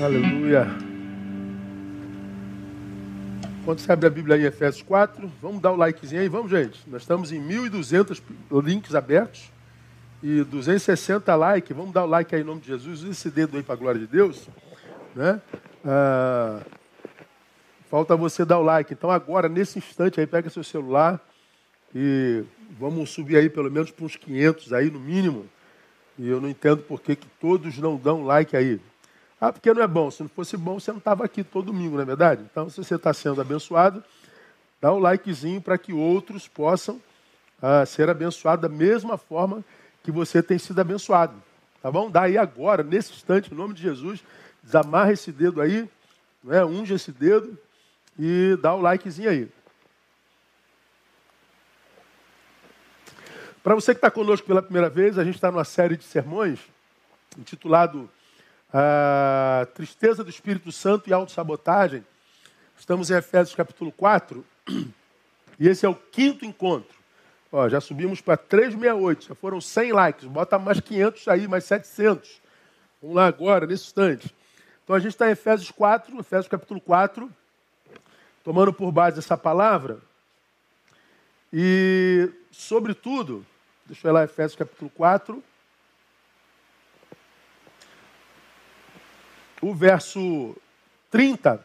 Aleluia. Quando você abre a Bíblia em Efésios 4, vamos dar o likezinho aí, vamos, gente. Nós estamos em 1.200 links abertos e 260 likes. Vamos dar o like aí em nome de Jesus. Use esse dedo aí para a glória de Deus. Né? Ah, falta você dar o like. Então, agora, nesse instante, aí, pega seu celular e vamos subir aí pelo menos para uns 500 aí, no mínimo. E eu não entendo por que, que todos não dão like aí. Ah, porque não é bom. Se não fosse bom, você não estava aqui todo domingo, não é verdade? Então, se você está sendo abençoado, dá um likezinho para que outros possam ah, ser abençoados da mesma forma que você tem sido abençoado. Tá bom? Dá aí agora, nesse instante, em nome de Jesus, desamarra esse dedo aí, né? unge esse dedo e dá o likezinho aí. Para você que está conosco pela primeira vez, a gente está numa série de sermões intitulado a tristeza do Espírito Santo e autossabotagem. Estamos em Efésios capítulo 4 e esse é o quinto encontro. Ó, já subimos para 368, já foram 100 likes, bota mais 500 aí, mais 700. Vamos lá agora, nesse instante. Então a gente está em Efésios 4, Efésios capítulo 4, tomando por base essa palavra. E, sobretudo, deixa eu ir lá, Efésios capítulo 4, o verso 30,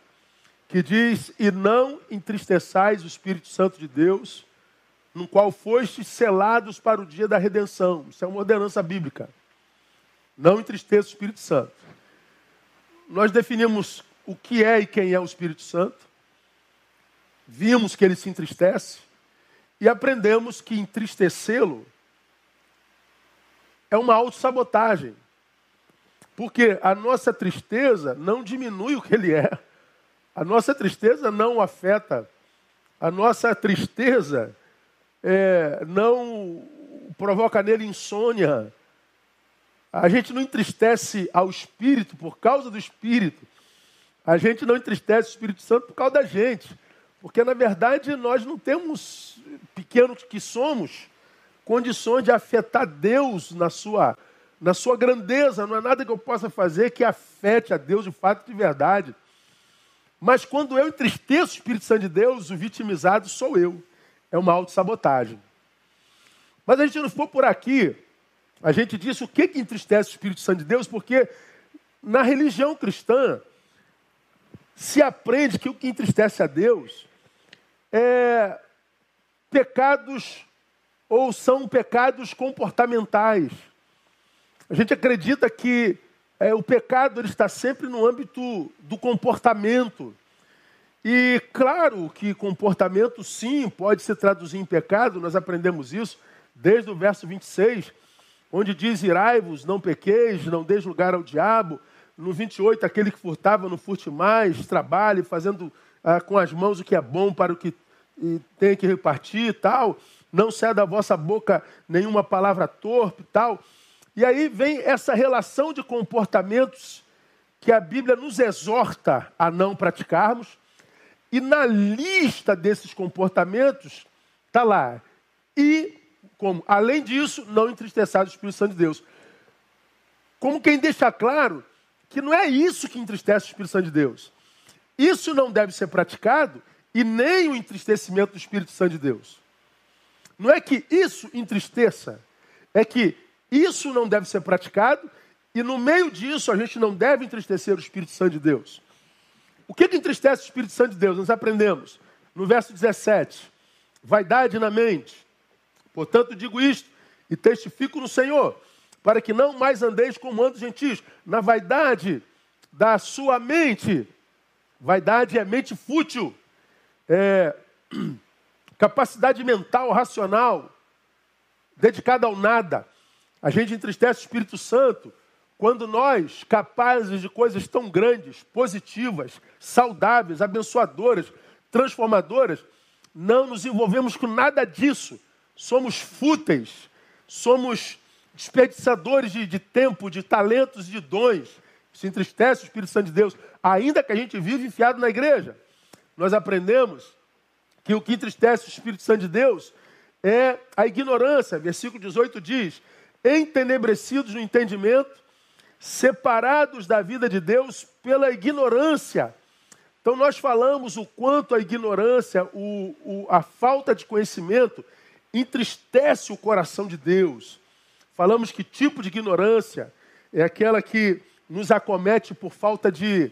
que diz: E não entristeçais o Espírito Santo de Deus, no qual fostes selados para o dia da redenção. Isso é uma ordenança bíblica. Não entristeça o Espírito Santo. Nós definimos o que é e quem é o Espírito Santo. Vimos que ele se entristece e aprendemos que entristecê-lo é uma autossabotagem. Porque a nossa tristeza não diminui o que ele é. A nossa tristeza não o afeta. A nossa tristeza é, não provoca nele insônia. A gente não entristece ao Espírito por causa do Espírito. A gente não entristece o Espírito Santo por causa da gente. Porque, na verdade, nós não temos, pequenos que somos, condições de afetar Deus na sua na sua grandeza, não há nada que eu possa fazer que afete a Deus de fato de verdade. Mas quando eu entristeço o Espírito Santo de Deus, o vitimizado sou eu. É uma autossabotagem. Mas a gente não for por aqui, a gente disse o que, que entristece o Espírito Santo de Deus, porque na religião cristã se aprende que o que entristece a Deus é pecados ou são pecados comportamentais. A gente acredita que é, o pecado ele está sempre no âmbito do comportamento. E claro que comportamento, sim, pode se traduzir em pecado, nós aprendemos isso desde o verso 26, onde diz: Irai-vos, não pequeis, não deis lugar ao diabo. No 28, aquele que furtava, não furte mais, trabalhe, fazendo ah, com as mãos o que é bom para o que tem que repartir e tal. Não saia da vossa boca nenhuma palavra torpe e tal. E aí vem essa relação de comportamentos que a Bíblia nos exorta a não praticarmos. E na lista desses comportamentos está lá. E, como, além disso, não entristeçar o Espírito Santo de Deus. Como quem deixa claro que não é isso que entristece o Espírito Santo de Deus. Isso não deve ser praticado e nem o entristecimento do Espírito Santo de Deus. Não é que isso entristeça, é que isso não deve ser praticado e no meio disso a gente não deve entristecer o Espírito Santo de Deus. O que, que entristece o Espírito Santo de Deus? Nós aprendemos no verso 17: vaidade na mente. Portanto, digo isto e testifico no Senhor, para que não mais andeis como andam os gentios, na vaidade da sua mente. Vaidade é mente fútil, é capacidade mental, racional, dedicada ao nada. A gente entristece o Espírito Santo quando nós, capazes de coisas tão grandes, positivas, saudáveis, abençoadoras, transformadoras, não nos envolvemos com nada disso. Somos fúteis, somos desperdiçadores de, de tempo, de talentos, de dons. Se entristece o Espírito Santo de Deus, ainda que a gente vive enfiado na igreja. Nós aprendemos que o que entristece o Espírito Santo de Deus é a ignorância. Versículo 18 diz: entenebrecidos no entendimento, separados da vida de Deus pela ignorância. Então, nós falamos o quanto a ignorância, o, o, a falta de conhecimento, entristece o coração de Deus. Falamos que tipo de ignorância é aquela que nos acomete por falta de,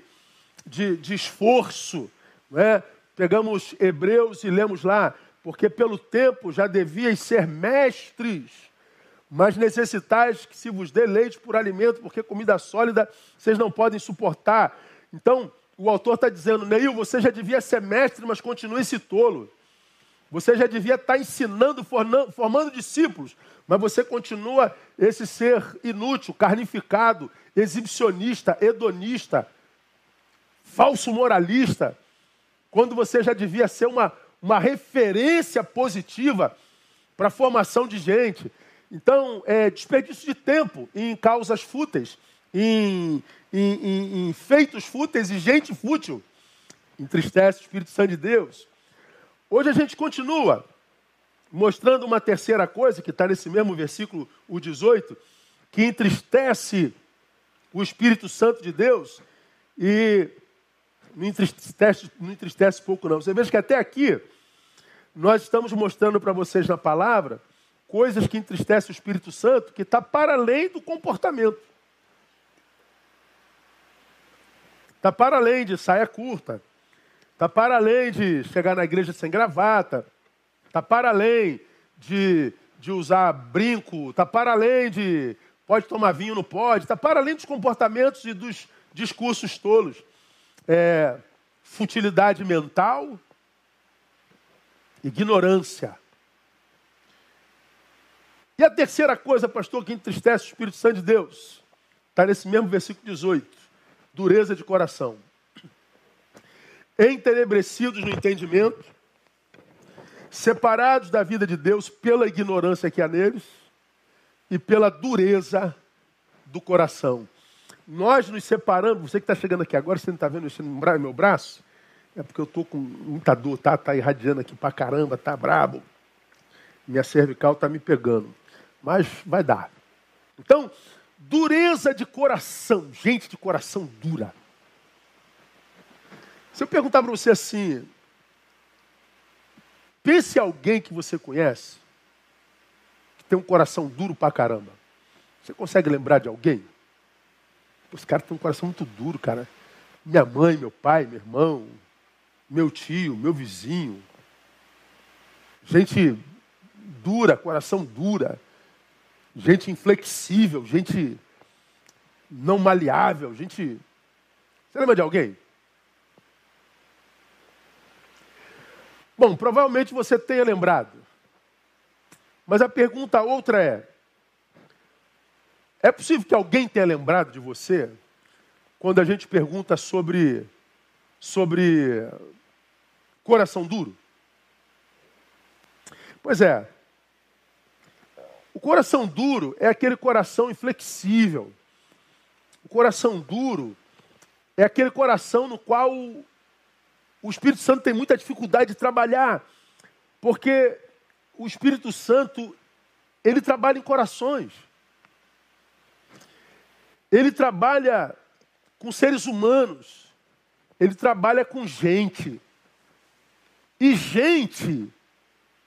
de, de esforço. Né? Pegamos Hebreus e lemos lá, porque pelo tempo já devias ser mestres, mas necessitais que se vos dê leite por alimento, porque comida sólida vocês não podem suportar. Então, o autor está dizendo, Neil, você já devia ser mestre, mas continue esse tolo. Você já devia estar tá ensinando, formando discípulos, mas você continua esse ser inútil, carnificado, exibicionista, hedonista, falso moralista, quando você já devia ser uma, uma referência positiva para a formação de gente. Então, é desperdício de tempo em causas fúteis, em, em, em, em feitos fúteis e gente fútil. Entristece o Espírito Santo de Deus. Hoje a gente continua mostrando uma terceira coisa, que está nesse mesmo versículo, o 18, que entristece o Espírito Santo de Deus e não entristece, não entristece pouco não. Você veja que até aqui nós estamos mostrando para vocês na palavra coisas que entristecem o Espírito Santo, que está para além do comportamento. Está para além de saia curta. Está para além de chegar na igreja sem gravata. Está para além de, de usar brinco. Está para além de pode tomar vinho, não pode. Está para além dos comportamentos e dos discursos tolos. É, futilidade mental, ignorância. E a terceira coisa, pastor, que entristece o Espírito Santo de Deus, está nesse mesmo versículo 18: dureza de coração. Entenebrecidos no entendimento, separados da vida de Deus pela ignorância que há neles e pela dureza do coração. Nós nos separamos, você que está chegando aqui agora, você não está vendo no meu braço? É porque eu estou com muita dor, tá? Está irradiando aqui para caramba, tá brabo. Minha cervical está me pegando. Mas vai dar. Então, dureza de coração. Gente de coração dura. Se eu perguntar para você assim, pense alguém que você conhece, que tem um coração duro para caramba. Você consegue lembrar de alguém? Esse cara tem um coração muito duro, cara. Minha mãe, meu pai, meu irmão, meu tio, meu vizinho. Gente dura, coração dura. Gente inflexível, gente não maleável, gente. Você lembra de alguém? Bom, provavelmente você tenha lembrado. Mas a pergunta outra é: é possível que alguém tenha lembrado de você quando a gente pergunta sobre sobre Coração duro? Pois é. O coração duro é aquele coração inflexível. O coração duro é aquele coração no qual o Espírito Santo tem muita dificuldade de trabalhar, porque o Espírito Santo ele trabalha em corações. Ele trabalha com seres humanos. Ele trabalha com gente. E gente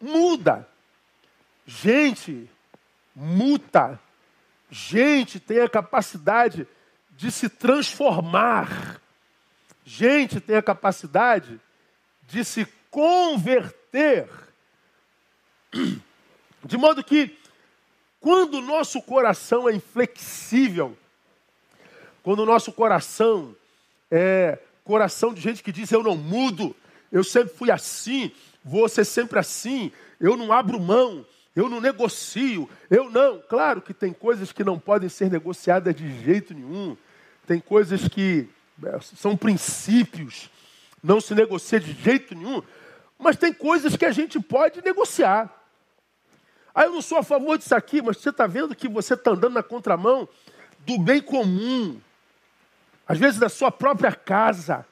muda. Gente muta. Gente tem a capacidade de se transformar. Gente tem a capacidade de se converter. De modo que, quando o nosso coração é inflexível, quando o nosso coração é coração de gente que diz eu não mudo, eu sempre fui assim, vou ser sempre assim, eu não abro mão, eu não negocio, eu não. Claro que tem coisas que não podem ser negociadas de jeito nenhum, tem coisas que é, são princípios, não se negocia de jeito nenhum, mas tem coisas que a gente pode negociar. Ah, eu não sou a favor disso aqui, mas você está vendo que você está andando na contramão do bem comum, às vezes da sua própria casa.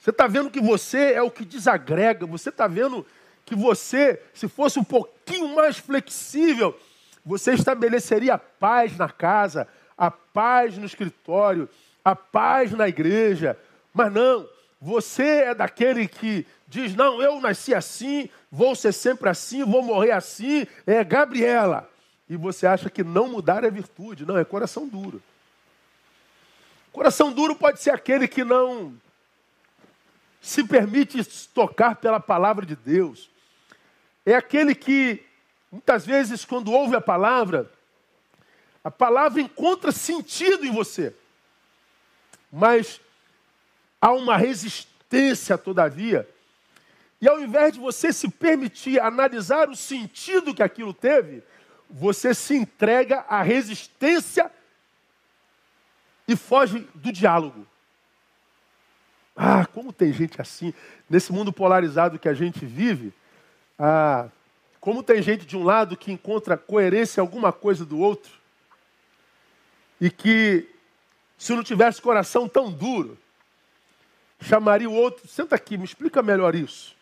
Você está vendo que você é o que desagrega, você está vendo que você, se fosse um pouquinho mais flexível, você estabeleceria a paz na casa, a paz no escritório, a paz na igreja. Mas não, você é daquele que diz: não, eu nasci assim, vou ser sempre assim, vou morrer assim. É Gabriela. E você acha que não mudar é virtude. Não, é coração duro. Coração duro pode ser aquele que não se permite tocar pela palavra de Deus. É aquele que, muitas vezes, quando ouve a palavra, a palavra encontra sentido em você. Mas há uma resistência, todavia. E ao invés de você se permitir analisar o sentido que aquilo teve, você se entrega à resistência e foge do diálogo. Ah, como tem gente assim, nesse mundo polarizado que a gente vive, ah, como tem gente de um lado que encontra coerência em alguma coisa do outro, e que, se não tivesse coração tão duro, chamaria o outro, senta aqui, me explica melhor isso.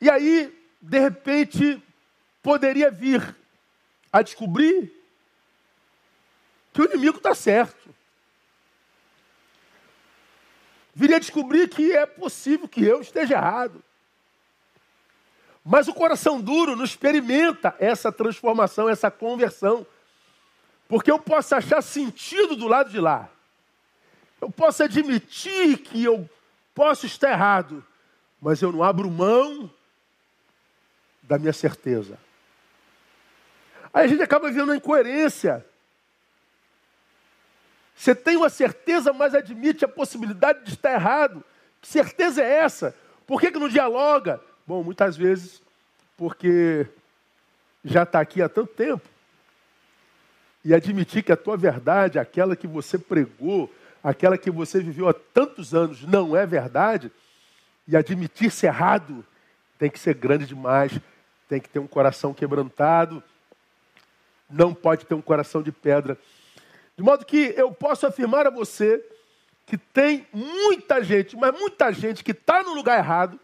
E aí, de repente, poderia vir a descobrir que o inimigo está certo. Viria a descobrir que é possível que eu esteja errado. Mas o coração duro não experimenta essa transformação, essa conversão. Porque eu posso achar sentido do lado de lá. Eu posso admitir que eu posso estar errado, mas eu não abro mão da minha certeza. Aí a gente acaba vendo a incoerência. Você tem uma certeza, mas admite a possibilidade de estar errado. Que certeza é essa? Por que, que não dialoga? Bom, muitas vezes porque já está aqui há tanto tempo. E admitir que a tua verdade, aquela que você pregou, aquela que você viveu há tantos anos, não é verdade, e admitir-se errado, tem que ser grande demais, tem que ter um coração quebrantado, não pode ter um coração de pedra. De modo que eu posso afirmar a você que tem muita gente, mas muita gente que está no lugar errado,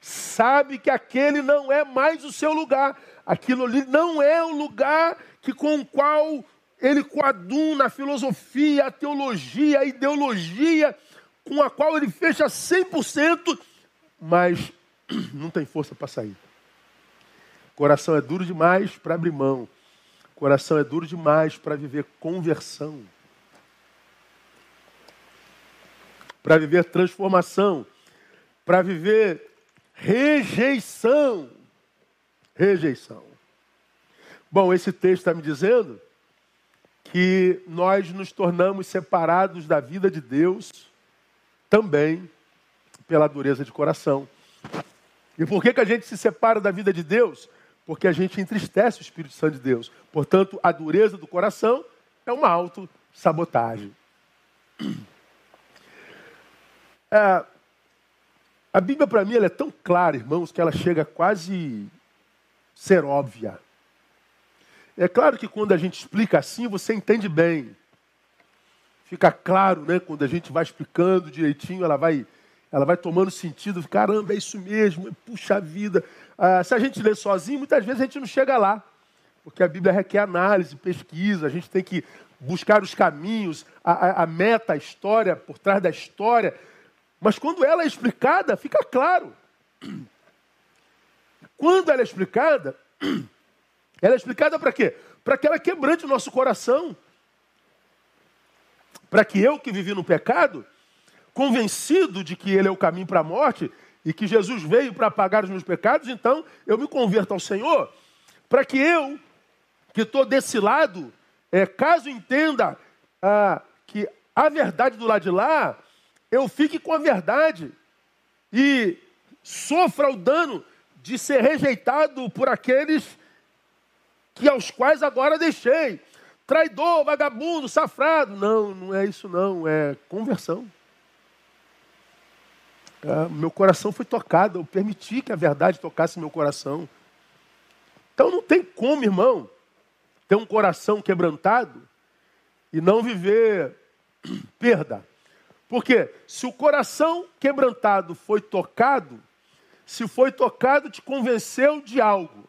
sabe que aquele não é mais o seu lugar. Aquilo ali não é o lugar que com o qual ele coaduna a filosofia, a teologia, a ideologia, com a qual ele fecha 100%, mas não tem força para sair. Coração é duro demais para abrir mão. Coração é duro demais para viver conversão. Para viver transformação. Para viver rejeição. Rejeição. Bom, esse texto está me dizendo que nós nos tornamos separados da vida de Deus também pela dureza de coração. E por que, que a gente se separa da vida de Deus? porque a gente entristece o Espírito Santo de Deus. Portanto, a dureza do coração é uma autossabotagem. É, a Bíblia, para mim, é tão clara, irmãos, que ela chega quase ser óbvia. É claro que quando a gente explica assim, você entende bem. Fica claro, né? Quando a gente vai explicando direitinho, ela vai, ela vai tomando sentido. Caramba, é isso mesmo. Puxa vida. Ah, se a gente lê sozinho, muitas vezes a gente não chega lá. Porque a Bíblia requer análise, pesquisa, a gente tem que buscar os caminhos, a, a, a meta, a história, por trás da história. Mas quando ela é explicada, fica claro. Quando ela é explicada, ela é explicada para quê? Para que ela quebrante o nosso coração. Para que eu, que vivi no pecado, convencido de que ele é o caminho para a morte, e que Jesus veio para pagar os meus pecados, então eu me converto ao Senhor, para que eu, que estou desse lado, é, caso entenda ah, que a verdade do lado de lá, eu fique com a verdade e sofra o dano de ser rejeitado por aqueles que aos quais agora deixei. Traidor, vagabundo, safrado. Não, não é isso não, é conversão. É, meu coração foi tocado, eu permiti que a verdade tocasse meu coração. Então não tem como, irmão, ter um coração quebrantado e não viver perda. Porque se o coração quebrantado foi tocado, se foi tocado, te convenceu de algo.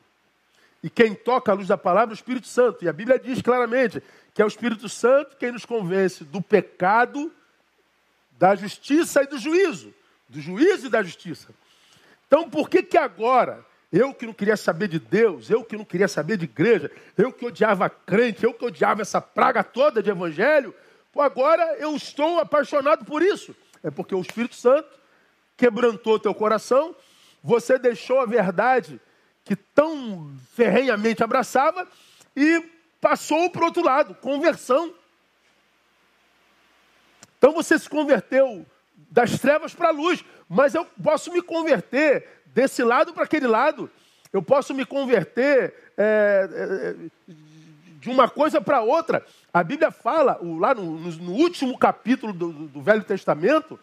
E quem toca a luz da palavra é o Espírito Santo. E a Bíblia diz claramente que é o Espírito Santo quem nos convence do pecado, da justiça e do juízo. Do juízo e da justiça. Então, por que que agora, eu que não queria saber de Deus, eu que não queria saber de igreja, eu que odiava crente, eu que odiava essa praga toda de evangelho, pô, agora eu estou apaixonado por isso? É porque o Espírito Santo quebrantou teu coração, você deixou a verdade que tão ferrenhamente abraçava e passou para o outro lado, conversão. Então você se converteu das trevas para a luz, mas eu posso me converter desse lado para aquele lado. Eu posso me converter é, é, de uma coisa para outra. A Bíblia fala, lá no, no último capítulo do, do Velho Testamento,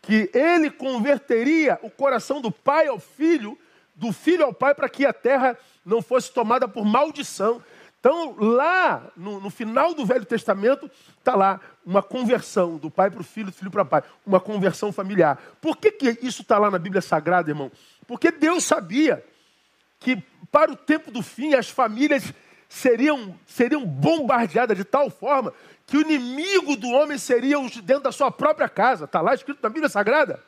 que ele converteria o coração do pai ao filho, do filho ao pai, para que a terra não fosse tomada por maldição. Então, lá no, no final do Velho Testamento, está lá uma conversão do pai para o filho, do filho para o pai, uma conversão familiar. Por que, que isso está lá na Bíblia Sagrada, irmão? Porque Deus sabia que para o tempo do fim as famílias seriam, seriam bombardeadas de tal forma que o inimigo do homem seria os dentro da sua própria casa. Está lá escrito na Bíblia Sagrada.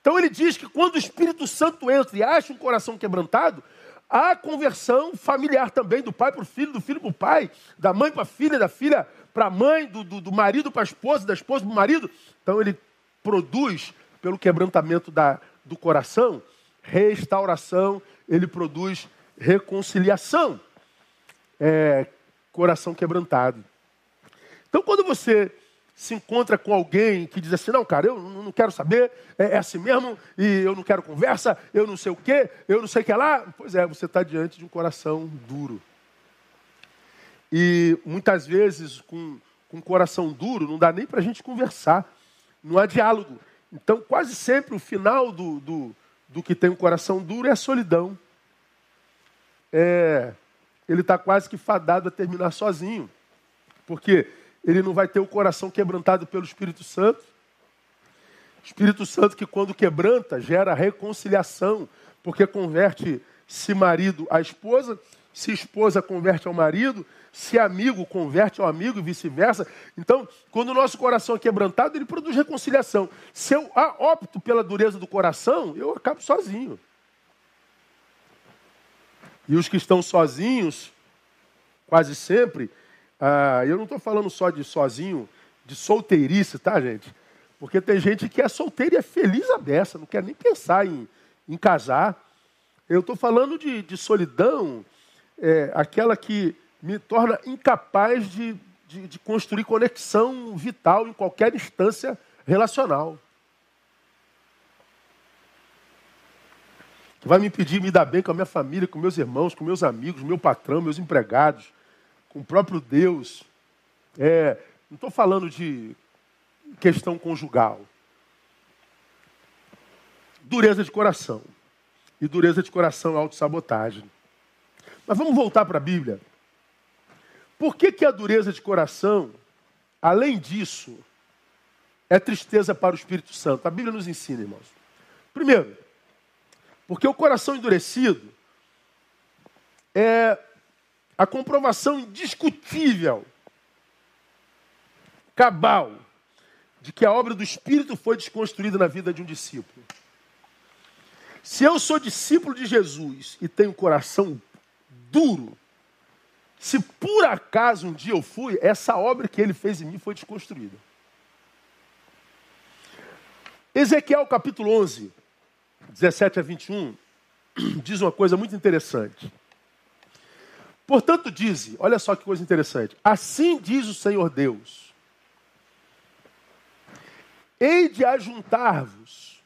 Então ele diz que quando o Espírito Santo entra e acha um coração quebrantado, há conversão familiar também, do pai para o filho, do filho para o pai, da mãe para a filha, da filha para a mãe, do, do, do marido para a esposa, da esposa para o marido. Então ele produz, pelo quebrantamento da, do coração, restauração, ele produz reconciliação. É, coração quebrantado. Então, quando você se encontra com alguém que diz assim, não, cara, eu não quero saber, é, é assim mesmo, e eu não quero conversa, eu não sei o quê, eu não sei o que lá. Pois é, você está diante de um coração duro. E muitas vezes, com, com um coração duro, não dá nem para a gente conversar, não há diálogo. Então, quase sempre o final do, do, do que tem um coração duro é a solidão. É, ele está quase que fadado a terminar sozinho. Porque ele não vai ter o coração quebrantado pelo Espírito Santo. Espírito Santo que quando quebranta gera reconciliação, porque converte se marido a esposa, se esposa converte ao marido, se amigo converte ao amigo e vice-versa. Então, quando o nosso coração é quebrantado, ele produz reconciliação. Se eu opto pela dureza do coração, eu acabo sozinho. E os que estão sozinhos, quase sempre, ah, eu não estou falando só de sozinho, de solteirice, tá, gente? Porque tem gente que é solteira e é feliz a beça, não quer nem pensar em, em casar. Eu estou falando de, de solidão, é, aquela que me torna incapaz de, de, de construir conexão vital em qualquer instância relacional. Vai me impedir de me dar bem com a minha família, com meus irmãos, com meus amigos, meu patrão, meus empregados com o próprio Deus. É, não estou falando de questão conjugal. Dureza de coração. E dureza de coração é autossabotagem. Mas vamos voltar para a Bíblia. Por que, que a dureza de coração, além disso, é tristeza para o Espírito Santo? A Bíblia nos ensina, irmãos. Primeiro, porque o coração endurecido é a comprovação indiscutível, cabal, de que a obra do Espírito foi desconstruída na vida de um discípulo. Se eu sou discípulo de Jesus e tenho coração duro, se por acaso um dia eu fui, essa obra que ele fez em mim foi desconstruída. Ezequiel capítulo 11, 17 a 21, diz uma coisa muito interessante. Portanto, dize, olha só que coisa interessante. Assim diz o Senhor Deus: Hei de ajuntar-vos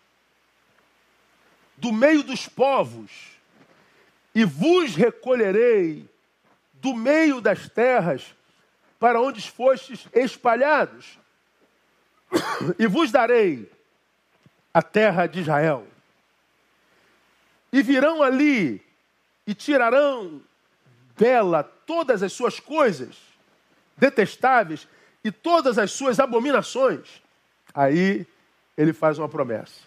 do meio dos povos, e vos recolherei do meio das terras para onde fostes espalhados, e vos darei a terra de Israel. E virão ali e tirarão dela todas as suas coisas detestáveis e todas as suas abominações. Aí ele faz uma promessa.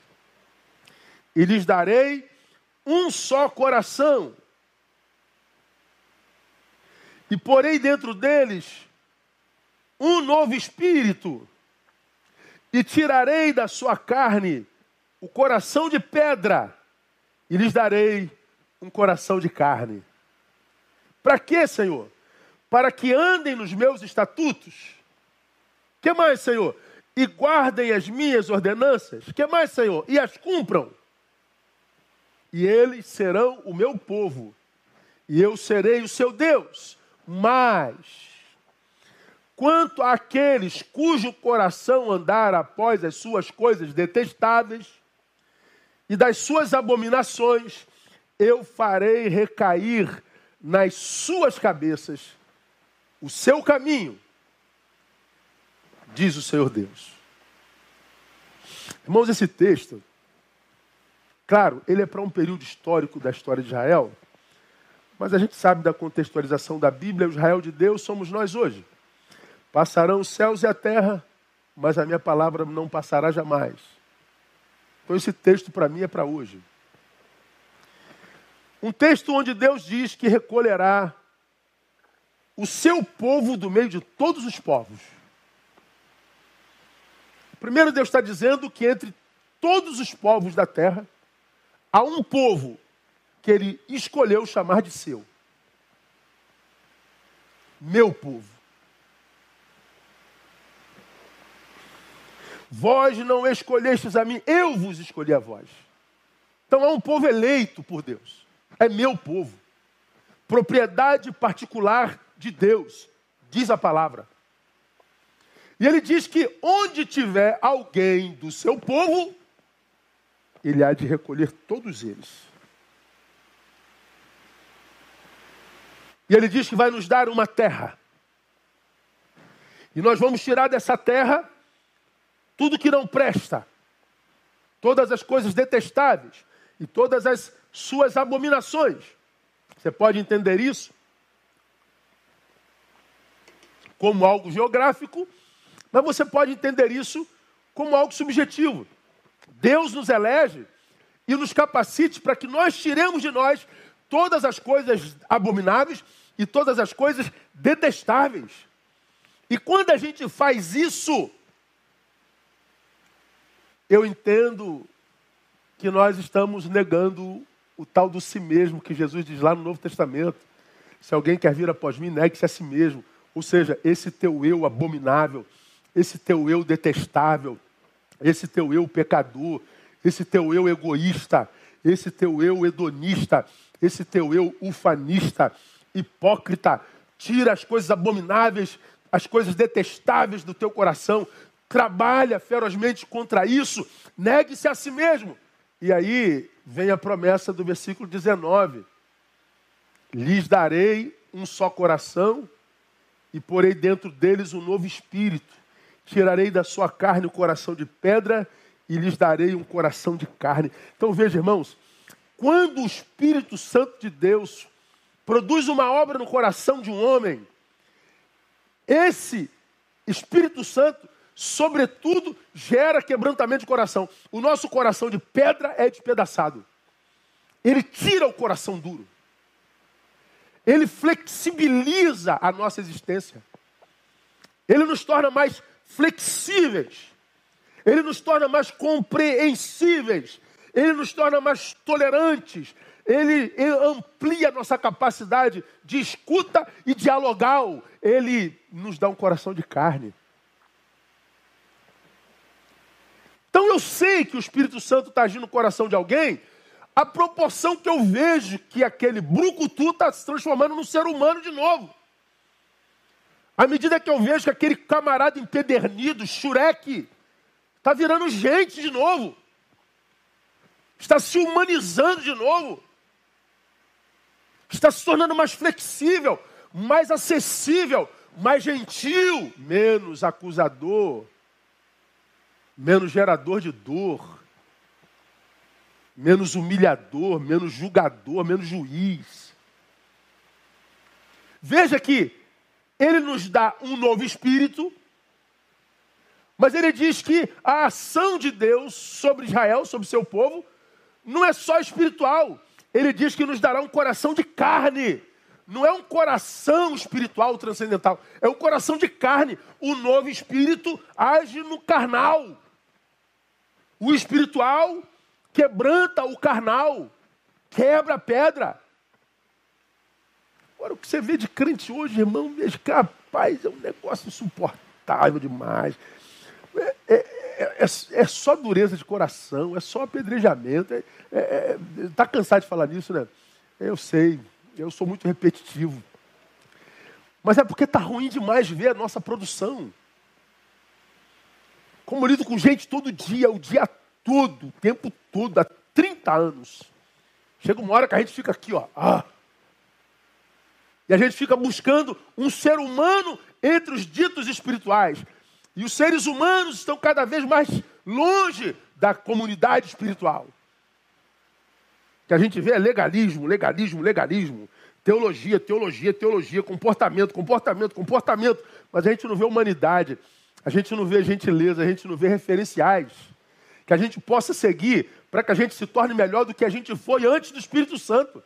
E lhes darei um só coração, e porei dentro deles um novo espírito, e tirarei da sua carne o coração de pedra, e lhes darei um coração de carne. Para quê, Senhor? Para que andem nos meus estatutos. Que mais, Senhor? E guardem as minhas ordenanças. Que mais, Senhor? E as cumpram. E eles serão o meu povo, e eu serei o seu Deus. Mas quanto àqueles cujo coração andar após as suas coisas detestáveis e das suas abominações, eu farei recair nas suas cabeças o seu caminho, diz o Senhor Deus. Irmãos, esse texto, claro, ele é para um período histórico da história de Israel, mas a gente sabe da contextualização da Bíblia, o Israel de Deus somos nós hoje. Passarão os céus e a terra, mas a minha palavra não passará jamais. Então esse texto para mim é para hoje. Um texto onde Deus diz que recolherá o seu povo do meio de todos os povos. Primeiro, Deus está dizendo que entre todos os povos da terra há um povo que ele escolheu chamar de seu. Meu povo. Vós não escolhestes a mim, eu vos escolhi a vós. Então é um povo eleito por Deus. É meu povo. Propriedade particular de Deus, diz a palavra. E ele diz que onde tiver alguém do seu povo, ele há de recolher todos eles. E ele diz que vai nos dar uma terra. E nós vamos tirar dessa terra tudo que não presta, todas as coisas detestáveis e todas as suas abominações. Você pode entender isso como algo geográfico, mas você pode entender isso como algo subjetivo. Deus nos elege e nos capacite para que nós tiremos de nós todas as coisas abomináveis e todas as coisas detestáveis. E quando a gente faz isso, eu entendo que nós estamos negando o tal do si mesmo que Jesus diz lá no Novo Testamento. Se alguém quer vir após mim, negue-se a si mesmo. Ou seja, esse teu eu abominável, esse teu eu detestável, esse teu eu pecador, esse teu eu egoísta, esse teu eu hedonista, esse teu eu ufanista, hipócrita, tira as coisas abomináveis, as coisas detestáveis do teu coração, trabalha ferozmente contra isso, negue-se a si mesmo. E aí vem a promessa do versículo 19: lhes darei um só coração e porei dentro deles um novo espírito. Tirarei da sua carne o coração de pedra e lhes darei um coração de carne. Então veja, irmãos, quando o Espírito Santo de Deus produz uma obra no coração de um homem, esse Espírito Santo, sobretudo, gera quebrantamento de coração. O nosso coração de pedra é despedaçado. Ele tira o coração duro. Ele flexibiliza a nossa existência. Ele nos torna mais flexíveis. Ele nos torna mais compreensíveis. Ele nos torna mais tolerantes. Ele, ele amplia a nossa capacidade de escuta e dialogal. Ele nos dá um coração de carne. Então eu sei que o Espírito Santo está agindo no coração de alguém a proporção que eu vejo que aquele brucutu está se transformando num ser humano de novo. À medida que eu vejo que aquele camarada empedernido, xureque, está virando gente de novo. Está se humanizando de novo. Está se tornando mais flexível, mais acessível, mais gentil, menos acusador, menos gerador de dor menos humilhador, menos julgador, menos juiz. Veja que ele nos dá um novo espírito, mas ele diz que a ação de Deus sobre Israel, sobre seu povo, não é só espiritual. Ele diz que nos dará um coração de carne, não é um coração espiritual transcendental, é um coração de carne. O novo espírito age no carnal. O espiritual quebranta o carnal, quebra a pedra. Agora, o que você vê de crente hoje, irmão, que, rapaz, é um negócio insuportável demais. É, é, é, é, é só dureza de coração, é só apedrejamento. Está é, é, cansado de falar nisso, né? Eu sei, eu sou muito repetitivo. Mas é porque está ruim demais ver a nossa produção. Como eu lido com gente todo dia, o dia todo, o tempo todo, há 30 anos. Chega uma hora que a gente fica aqui, ó. Ah. E a gente fica buscando um ser humano entre os ditos espirituais. E os seres humanos estão cada vez mais longe da comunidade espiritual. O que a gente vê é legalismo, legalismo, legalismo. Teologia, teologia, teologia, comportamento, comportamento, comportamento. Mas a gente não vê humanidade, a gente não vê gentileza, a gente não vê referenciais. Que a gente possa seguir para que a gente se torne melhor do que a gente foi antes do Espírito Santo.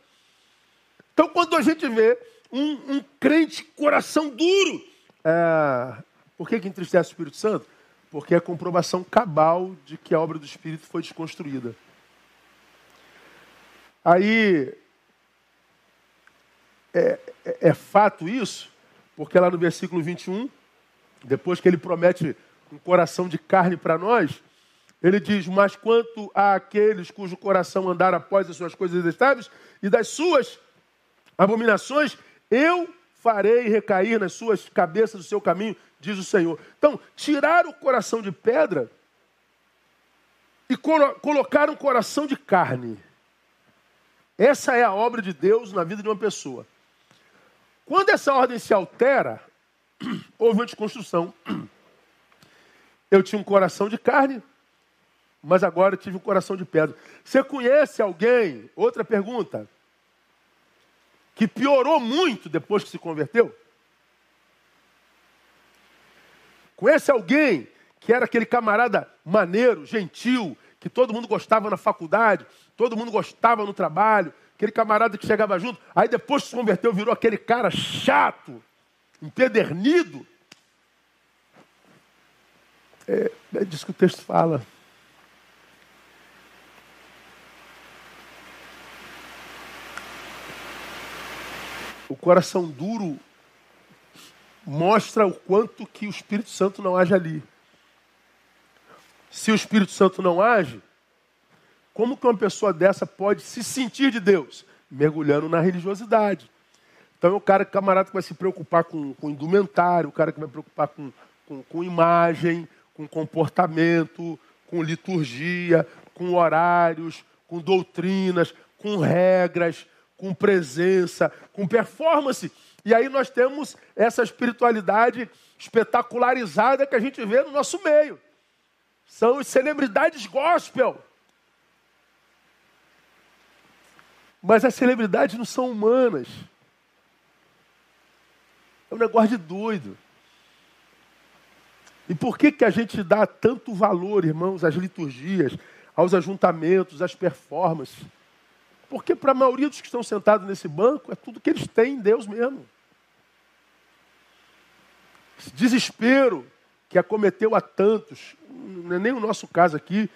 Então, quando a gente vê um, um crente coração duro, é, por que, que entristece o Espírito Santo? Porque é a comprovação cabal de que a obra do Espírito foi desconstruída. Aí, é, é, é, fato isso, porque lá no versículo 21, depois que ele promete um coração de carne para nós, ele diz: Mas quanto àqueles cujo coração andar após as suas coisas estáveis e das suas abominações, eu farei recair nas suas cabeças o seu caminho, diz o Senhor. Então, tirar o coração de pedra e colo colocar um coração de carne. Essa é a obra de Deus na vida de uma pessoa. Quando essa ordem se altera, houve uma desconstrução. Eu tinha um coração de carne, mas agora tive um coração de pedra. Você conhece alguém? Outra pergunta que piorou muito depois que se converteu? Conhece alguém que era aquele camarada maneiro, gentil, que todo mundo gostava na faculdade, todo mundo gostava no trabalho, aquele camarada que chegava junto, aí depois que se converteu virou aquele cara chato, empedernido? É, é disso que o texto fala. O coração duro mostra o quanto que o Espírito Santo não age ali. Se o Espírito Santo não age, como que uma pessoa dessa pode se sentir de Deus? Mergulhando na religiosidade. Então é o cara, camarada que vai se preocupar com, com indumentário, o cara que vai se preocupar com, com, com imagem, com comportamento, com liturgia, com horários, com doutrinas, com regras, com presença, com performance. E aí nós temos essa espiritualidade espetacularizada que a gente vê no nosso meio. São as celebridades gospel. Mas as celebridades não são humanas. É um negócio de doido. E por que, que a gente dá tanto valor, irmãos, às liturgias, aos ajuntamentos, às performances? Porque para a maioria dos que estão sentados nesse banco, é tudo que eles têm em Deus mesmo. Esse desespero que acometeu a tantos, não é nem o nosso caso aqui,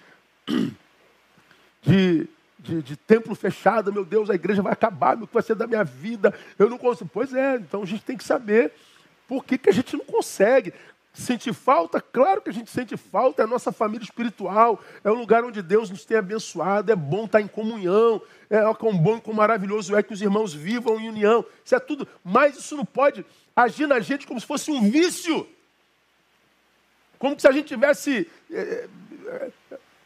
de, de, de, templo fechado, meu Deus, a igreja vai acabar, o que vai ser da minha vida? Eu não consigo. Pois é, então a gente tem que saber por que, que a gente não consegue. Sentir falta? Claro que a gente sente falta, é a nossa família espiritual, é o lugar onde Deus nos tem abençoado, é bom estar em comunhão, é quão bom quão maravilhoso é que os irmãos vivam em união. Isso é tudo, mas isso não pode agir na gente como se fosse um vício. Como se a gente tivesse é, é,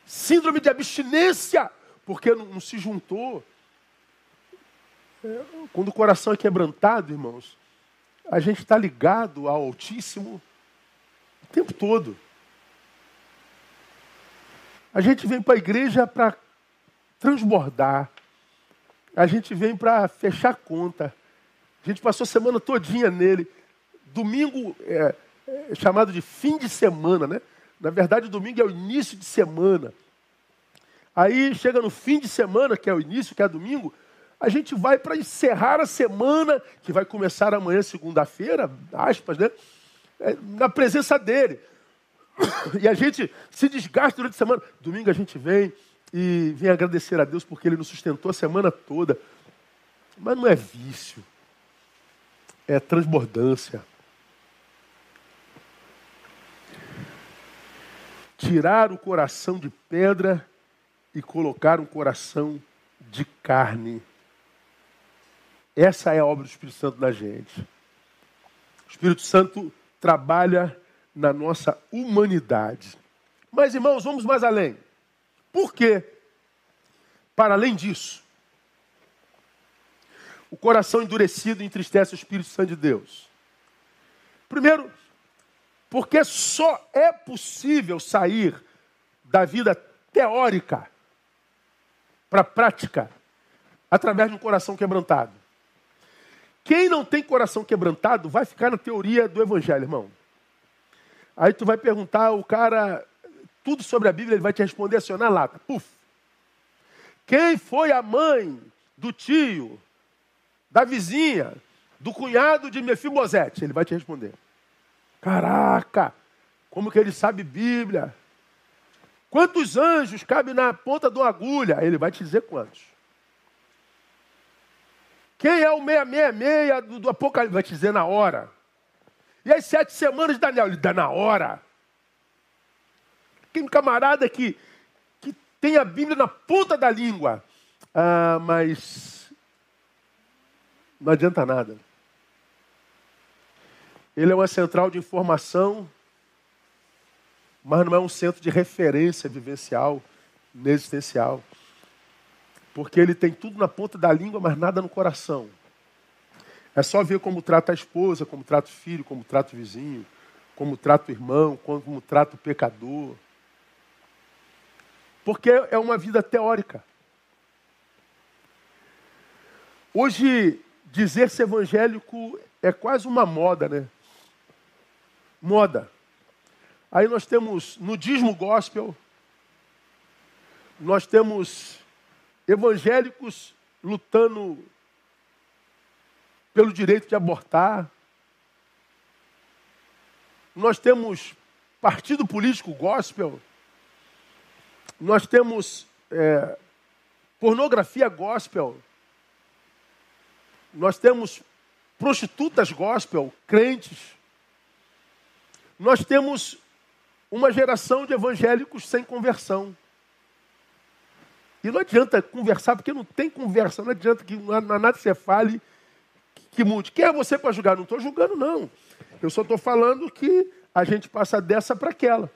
síndrome de abstinência, porque não, não se juntou. É, quando o coração é quebrantado, irmãos, a gente está ligado ao Altíssimo o tempo todo. A gente vem para a igreja para transbordar. A gente vem para fechar conta. A gente passou a semana todinha nele. Domingo é, é chamado de fim de semana, né? Na verdade, domingo é o início de semana. Aí chega no fim de semana, que é o início, que é domingo, a gente vai para encerrar a semana, que vai começar amanhã, segunda-feira, aspas, né? É, na presença dele. E a gente se desgasta durante a semana. Domingo a gente vem e vem agradecer a Deus porque ele nos sustentou a semana toda. Mas não é vício, é transbordância. Tirar o coração de pedra e colocar um coração de carne. Essa é a obra do Espírito Santo na gente. O Espírito Santo trabalha na nossa humanidade. Mas, irmãos, vamos mais além. Por quê? Para além disso, o coração endurecido entristece o Espírito Santo de Deus. Primeiro, porque só é possível sair da vida teórica para a prática através de um coração quebrantado. Quem não tem coração quebrantado vai ficar na teoria do evangelho, irmão. Aí tu vai perguntar o cara tudo sobre a Bíblia, ele vai te responder assim, na lata. Puf. Quem foi a mãe do tio, da vizinha, do cunhado de Mefibosete? Ele vai te responder. Caraca, como que ele sabe Bíblia? Quantos anjos cabem na ponta de uma agulha? Ele vai te dizer quantos. Quem é o 666 do, do Apocalipse? Vai te dizer na hora. E as sete semanas de Daniel? Ele dá na hora. Tem camarada que, que tem a Bíblia na ponta da língua. Ah, mas não adianta nada. Ele é uma central de informação, mas não é um centro de referência vivencial, existencial. Porque ele tem tudo na ponta da língua, mas nada no coração. É só ver como trata a esposa, como trata o filho, como trata o vizinho, como trata o irmão, como trata o pecador. Porque é uma vida teórica. Hoje, dizer-se evangélico é quase uma moda, né? Moda. Aí nós temos nudismo gospel, nós temos evangélicos lutando pelo direito de abortar. Nós temos partido político gospel. Nós temos é, pornografia gospel. Nós temos prostitutas gospel, crentes. Nós temos uma geração de evangélicos sem conversão. E não adianta conversar, porque não tem conversa, não adianta que não há nada que você fale que mude. Quem é você para julgar? Não estou julgando, não. Eu só estou falando que a gente passa dessa para aquela.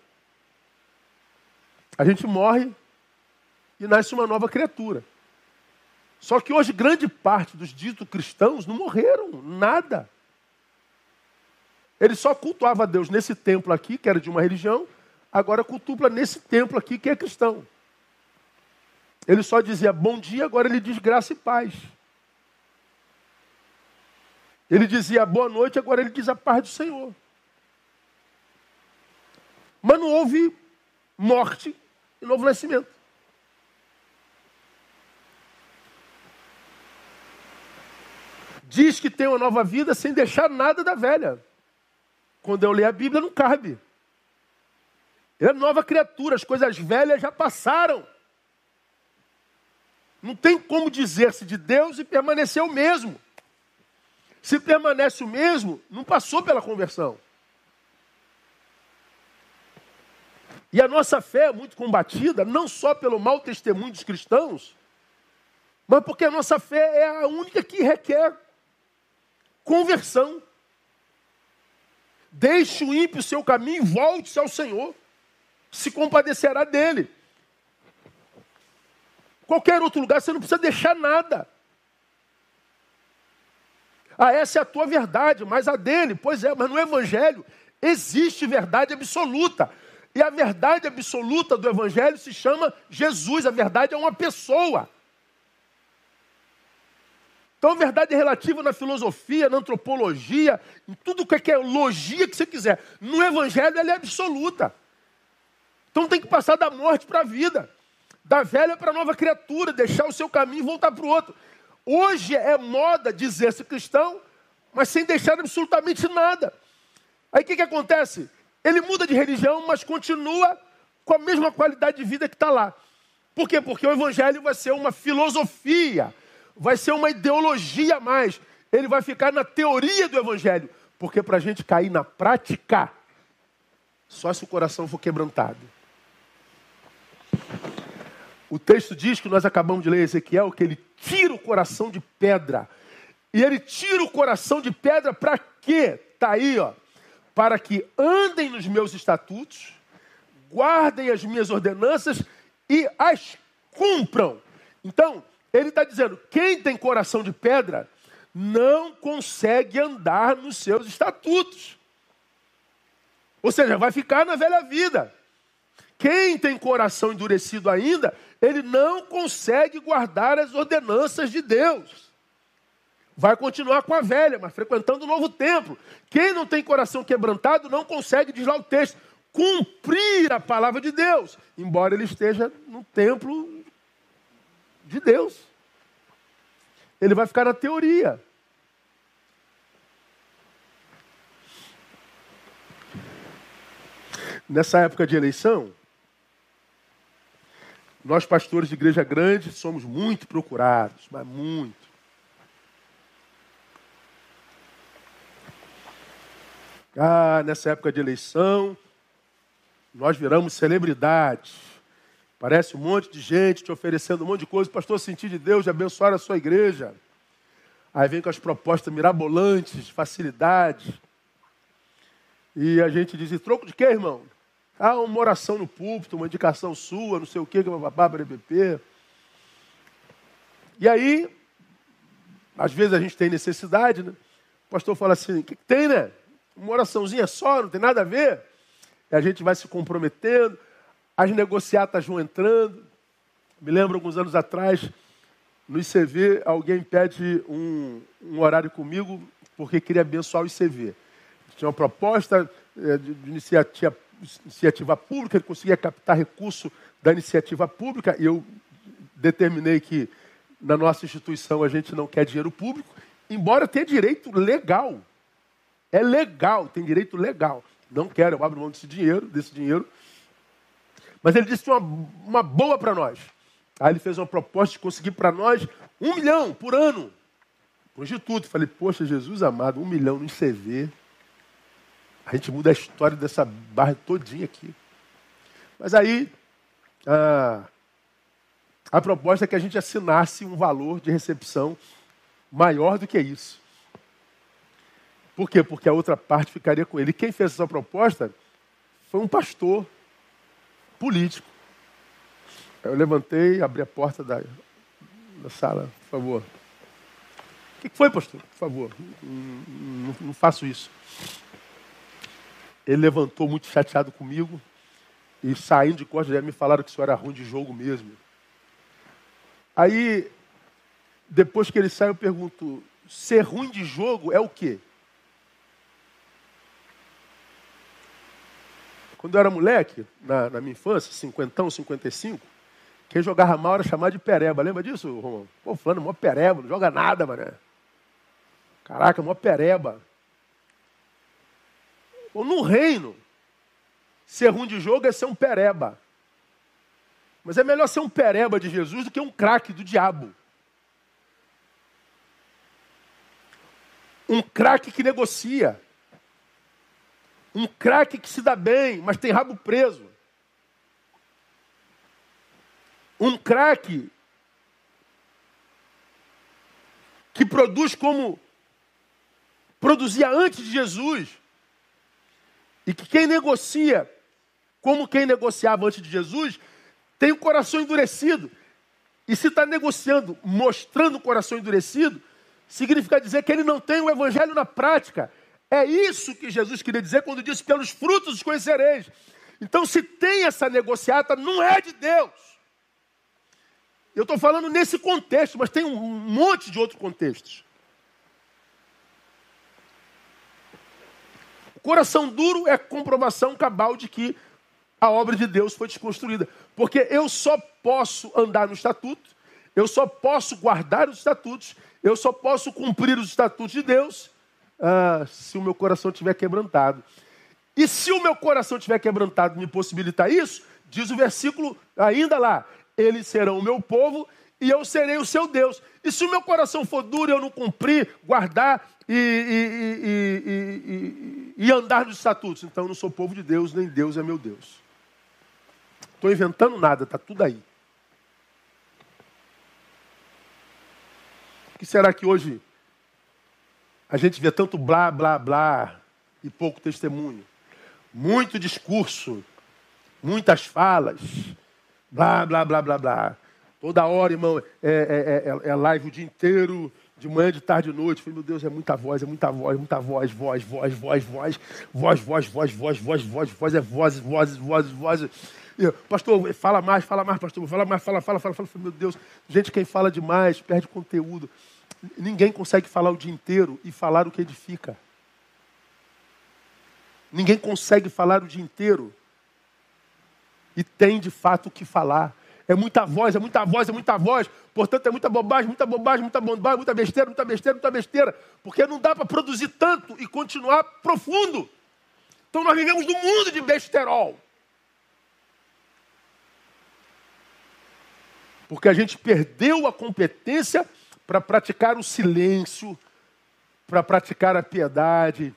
A gente morre e nasce uma nova criatura. Só que hoje grande parte dos ditos cristãos não morreram, nada. Ele só cultuava a Deus nesse templo aqui, que era de uma religião, agora cultua nesse templo aqui, que é cristão. Ele só dizia bom dia, agora ele diz graça e paz. Ele dizia boa noite, agora ele diz a paz do Senhor. Mas não houve morte e novo nascimento. Diz que tem uma nova vida sem deixar nada da velha. Quando eu leio a Bíblia, não cabe. Ele é nova criatura, as coisas velhas já passaram. Não tem como dizer-se de Deus e permanecer o mesmo. Se permanece o mesmo, não passou pela conversão. E a nossa fé é muito combatida, não só pelo mau testemunho dos cristãos, mas porque a nossa fé é a única que requer conversão. Deixe o ímpio seu caminho e volte-se ao Senhor. Se compadecerá dele. Qualquer outro lugar você não precisa deixar nada. Ah, essa é a tua verdade, mas a dele, pois é, mas no Evangelho existe verdade absoluta. E a verdade absoluta do Evangelho se chama Jesus. A verdade é uma pessoa. Então, verdade é relativa na filosofia, na antropologia, em tudo que é logia que você quiser. No Evangelho, ela é absoluta. Então, tem que passar da morte para a vida, da velha para a nova criatura, deixar o seu caminho e voltar para o outro. Hoje é moda dizer-se cristão, mas sem deixar absolutamente nada. Aí o que, que acontece? Ele muda de religião, mas continua com a mesma qualidade de vida que está lá. Por quê? Porque o evangelho vai ser uma filosofia, vai ser uma ideologia a mais. Ele vai ficar na teoria do evangelho. Porque para a gente cair na prática, só se o coração for quebrantado. O texto diz que nós acabamos de ler Ezequiel que ele tira o coração de pedra. E ele tira o coração de pedra para quê? Está aí, ó. Para que andem nos meus estatutos, guardem as minhas ordenanças e as cumpram. Então, ele está dizendo: quem tem coração de pedra não consegue andar nos seus estatutos. Ou seja, vai ficar na velha vida. Quem tem coração endurecido ainda, ele não consegue guardar as ordenanças de Deus. Vai continuar com a velha, mas frequentando o novo templo. Quem não tem coração quebrantado não consegue, diz lá o texto, cumprir a palavra de Deus, embora ele esteja no templo de Deus. Ele vai ficar na teoria. Nessa época de eleição, nós, pastores de igreja grande, somos muito procurados, mas muito. Ah, nessa época de eleição, nós viramos celebridades. Parece um monte de gente te oferecendo um monte de coisa. Pastor, sentir de Deus de abençoar a sua igreja. Aí vem com as propostas mirabolantes, facilidades. E a gente diz, e troco de quê, irmão? Ah, uma oração no púlpito, uma indicação sua, não sei o quê, que babá, BBP. E aí, às vezes a gente tem necessidade, né? O pastor fala assim, o que tem, né? Uma oraçãozinha só, não tem nada a ver. E a gente vai se comprometendo, as negociatas vão entrando. Me lembro alguns anos atrás, no ICV, alguém pede um, um horário comigo porque queria abençoar o ICV. Tinha uma proposta eh, de, de iniciativa iniciativa pública, ele conseguia captar recurso da iniciativa pública, e eu determinei que na nossa instituição a gente não quer dinheiro público, embora tenha direito legal. É legal, tem direito legal. Não quero, eu abro mão desse dinheiro, desse dinheiro. Mas ele disse uma, uma boa para nós. Aí ele fez uma proposta de conseguir para nós um milhão por ano. Para o Instituto. Falei, poxa, Jesus amado, um milhão no ICV. A gente muda a história dessa barra todinha aqui. Mas aí, a, a proposta é que a gente assinasse um valor de recepção maior do que isso. Por quê? Porque a outra parte ficaria com ele. Quem fez essa proposta foi um pastor político. Eu levantei, abri a porta da, da sala, por favor. O que foi, pastor? Por favor, não, não, faço isso. Ele levantou muito chateado comigo e saindo de costas me falaram que isso era ruim de jogo mesmo. Aí, depois que ele sai, eu pergunto: ser ruim de jogo é o quê? Quando eu era moleque, na, na minha infância, cinquentão, cinquenta e cinco, quem jogava mal era chamado de pereba. Lembra disso, Romão? Pô, falando, mó pereba, não joga nada, mané. Caraca, mó pereba. Ou no reino, ser ruim de jogo é ser um pereba. Mas é melhor ser um pereba de Jesus do que um craque do diabo. Um craque que negocia. Um craque que se dá bem, mas tem rabo preso. Um craque que produz como produzia antes de Jesus. E que quem negocia, como quem negociava antes de Jesus, tem o coração endurecido. E se está negociando, mostrando o coração endurecido, significa dizer que ele não tem o evangelho na prática. É isso que Jesus queria dizer quando disse: pelos frutos os conhecereis. Então, se tem essa negociata, não é de Deus. Eu estou falando nesse contexto, mas tem um monte de outros contextos. Coração duro é comprovação cabal de que a obra de Deus foi desconstruída. Porque eu só posso andar no estatuto, Eu só posso guardar os estatutos, eu só posso cumprir os estatutos de Deus ah, se o meu coração estiver quebrantado. E se o meu coração estiver quebrantado me possibilitar isso, diz o versículo ainda lá: eles serão o meu povo e eu serei o seu Deus. E se o meu coração for duro e eu não cumprir, guardar e, e, e, e, andar nos estatutos, então eu não sou povo de Deus, nem Deus é meu Deus. Estou inventando nada, está tudo aí. O que será que hoje a gente vê tanto blá, blá, blá e pouco testemunho? Muito discurso, muitas falas, blá, blá, blá, blá, blá. Toda hora, irmão, é, é, é, é live o dia inteiro, de manhã, de tarde, de noite. Falei, meu Deus, é muita voz, é muita voz, muita voz, voz, voz, voz, voz, voz, voz, voz, voz, voz, voz, voz, é voz, voz, voz, voz. Pastor, fala mais, fala mais, pastor, fala mais, fala, fala, fala, fala. Meu Deus, gente, quem fala demais perde conteúdo. Ninguém consegue falar o dia inteiro e falar o que edifica. Ninguém consegue falar o dia inteiro e tem de fato o que falar. É muita voz, é muita voz, é muita voz. Portanto, é muita bobagem, muita bobagem, muita bobagem, muita besteira, muita besteira, muita besteira. Porque não dá para produzir tanto e continuar profundo. Então nós vivemos num mundo de besterol. Porque a gente perdeu a competência para praticar o silêncio, para praticar a piedade,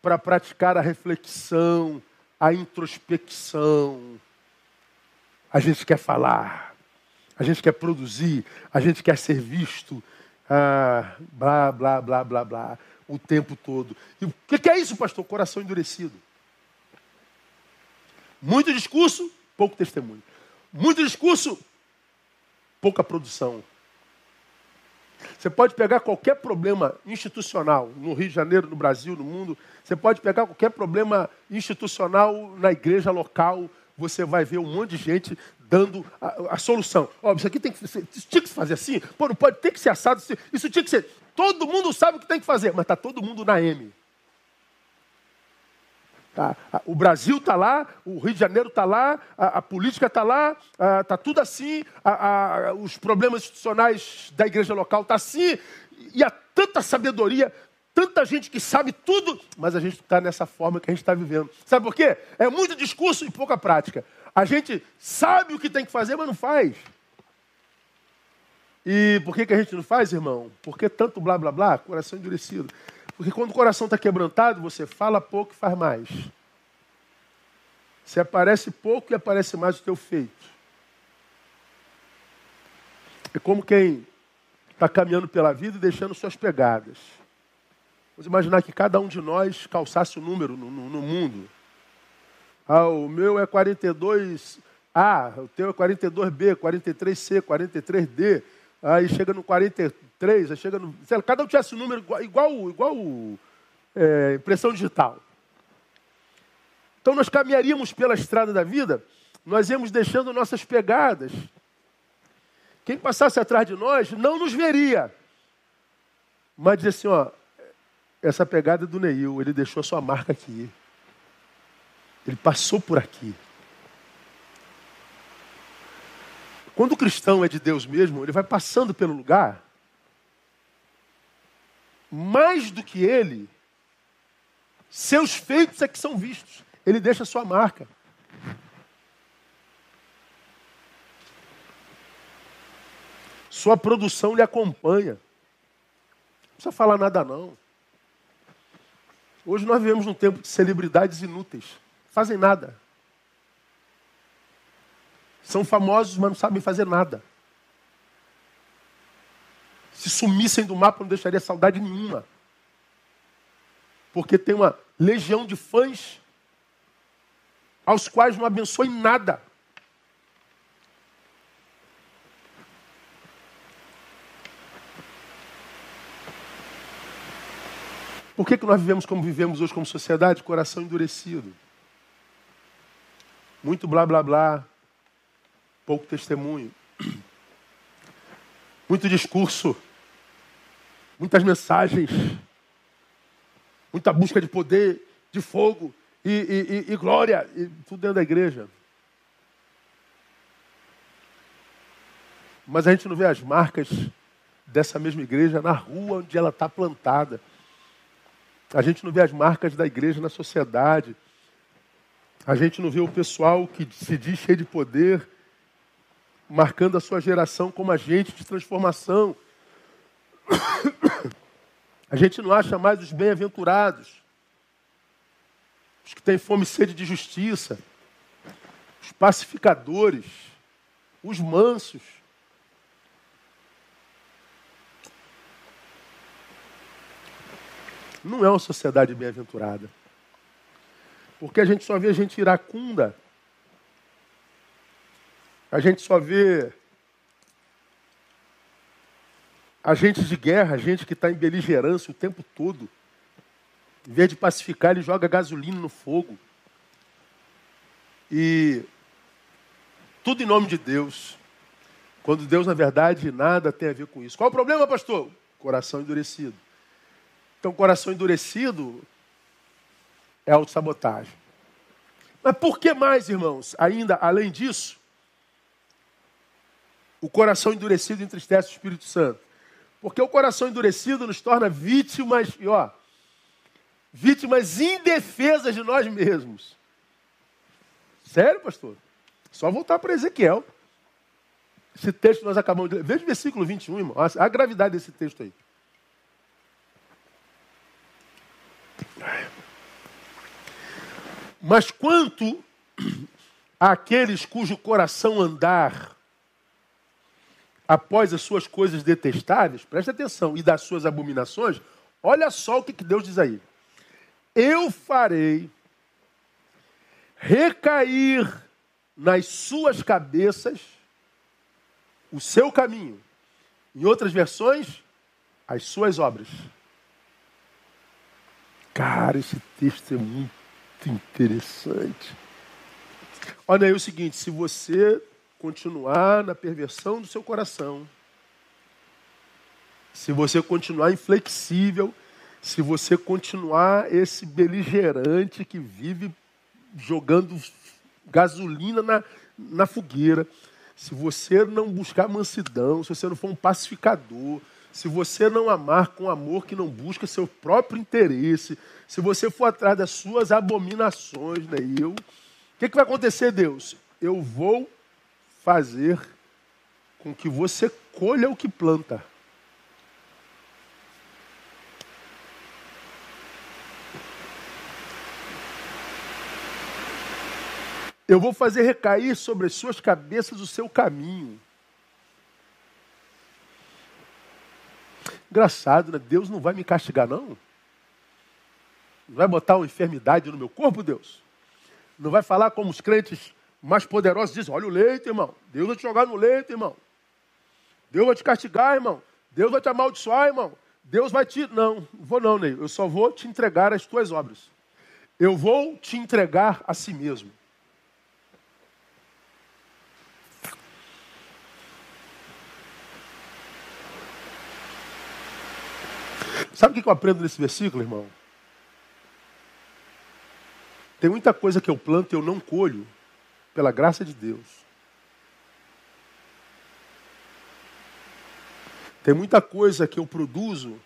para praticar a reflexão, a introspecção. A gente quer falar, a gente quer produzir, a gente quer ser visto, ah, blá, blá, blá, blá, blá, o tempo todo. E o que é isso, pastor? Coração endurecido. Muito discurso, pouco testemunho. Muito discurso, pouca produção. Você pode pegar qualquer problema institucional no Rio de Janeiro, no Brasil, no mundo. Você pode pegar qualquer problema institucional na igreja local. Você vai ver um monte de gente dando a, a solução. Ó, isso aqui tem que ser, isso tinha que fazer assim. Pô, não pode ter que ser assado. Isso tinha que ser. Todo mundo sabe o que tem que fazer, mas está todo mundo na M. Tá? O Brasil está lá, o Rio de Janeiro está lá, a, a política está lá, está tudo assim, a, a, os problemas institucionais da igreja local estão tá assim, e há tanta sabedoria, tanta gente que sabe tudo, mas a gente está nessa forma que a gente está vivendo. Sabe por quê? É muito discurso e pouca prática. A gente sabe o que tem que fazer, mas não faz. E por que, que a gente não faz, irmão? Porque tanto blá blá blá, coração endurecido. Porque quando o coração está quebrantado, você fala pouco e faz mais. Você aparece pouco e aparece mais o teu feito. É como quem está caminhando pela vida e deixando suas pegadas. Vamos imaginar que cada um de nós calçasse o um número no, no, no, mundo. Ah, o meu é 42A, o teu é 42B, 43C, 43D. Aí chega no 43, aí chega no. Se cada um tivesse um número igual, igual, igual é, impressão digital. Então nós caminharíamos pela estrada da vida, nós íamos deixando nossas pegadas. Quem passasse atrás de nós não nos veria. Mas dizia assim, ó, essa pegada do Neil, ele deixou sua marca aqui. Ele passou por aqui. Quando o cristão é de Deus mesmo, ele vai passando pelo lugar, mais do que ele, seus feitos é que são vistos. Ele deixa sua marca. Sua produção lhe acompanha. Não precisa falar nada não. Hoje nós vivemos num tempo de celebridades inúteis. Fazem nada. São famosos, mas não sabem fazer nada. Se sumissem do mapa, não deixaria saudade nenhuma. Porque tem uma legião de fãs aos quais não abençoe nada. Por que, que nós vivemos como vivemos hoje como sociedade? Coração endurecido. Muito blá blá blá pouco testemunho, muito discurso, muitas mensagens, muita busca de poder, de fogo e, e, e, e glória, e tudo dentro da igreja. Mas a gente não vê as marcas dessa mesma igreja na rua onde ela está plantada. A gente não vê as marcas da igreja na sociedade. A gente não vê o pessoal que se diz cheio de poder, marcando a sua geração como agente de transformação. A gente não acha mais os bem-aventurados, os que têm fome e sede de justiça, os pacificadores, os mansos. Não é uma sociedade bem-aventurada. Porque a gente só vê gente iracunda. A gente só vê Agentes de guerra, gente que está em beligerância o tempo todo. Em vez de pacificar, ele joga gasolina no fogo. E tudo em nome de Deus. Quando Deus, na verdade, nada tem a ver com isso. Qual o problema, pastor? Coração endurecido. Então, coração endurecido é autossabotagem. Mas por que mais, irmãos? Ainda, além disso, o coração endurecido entristece o Espírito Santo. Porque o coração endurecido nos torna vítimas, e ó, vítimas indefesas de nós mesmos. Sério, pastor? Só voltar para Ezequiel. Esse texto nós acabamos de ler. Veja o versículo 21, irmão. A gravidade desse texto aí. Mas quanto àqueles cujo coração andar após as suas coisas detestáveis, preste atenção, e das suas abominações, olha só o que, que Deus diz aí. Eu farei recair nas suas cabeças o seu caminho. Em outras versões, as suas obras. Cara, esse texto é muito interessante. Olha aí o seguinte: se você continuar na perversão do seu coração, se você continuar inflexível, se você continuar esse beligerante que vive jogando gasolina na, na fogueira, se você não buscar mansidão, se você não for um pacificador, se você não amar com amor que não busca seu próprio interesse, se você for atrás das suas abominações, né, eu, o que, que vai acontecer, Deus? Eu vou fazer com que você colha o que planta. Eu vou fazer recair sobre as suas cabeças o seu caminho. Engraçado, né? Deus não vai me castigar, não. Não vai botar uma enfermidade no meu corpo, Deus. Não vai falar como os crentes mais poderosos dizem: olha o leito, irmão. Deus vai te jogar no leito, irmão. Deus vai te castigar, irmão. Deus vai te amaldiçoar, irmão. Deus vai te. Não, não vou não, Ney. Eu só vou te entregar as tuas obras. Eu vou te entregar a si mesmo. Sabe o que eu aprendo nesse versículo, irmão? Tem muita coisa que eu planto e eu não colho pela graça de Deus. Tem muita coisa que eu produzo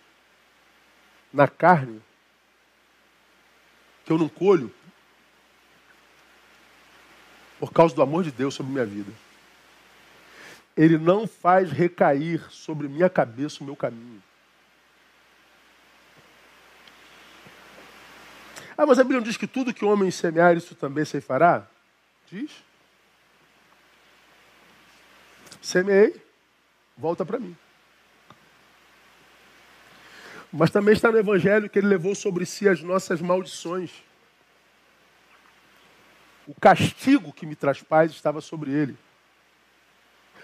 na carne que eu não colho por causa do amor de Deus sobre minha vida. Ele não faz recair sobre minha cabeça o meu caminho. Ah, mas a Bíblia diz que tudo que o homem semear, isso também se fará? Diz. Semeei, volta para mim. Mas também está no Evangelho que ele levou sobre si as nossas maldições. O castigo que me traz paz estava sobre ele.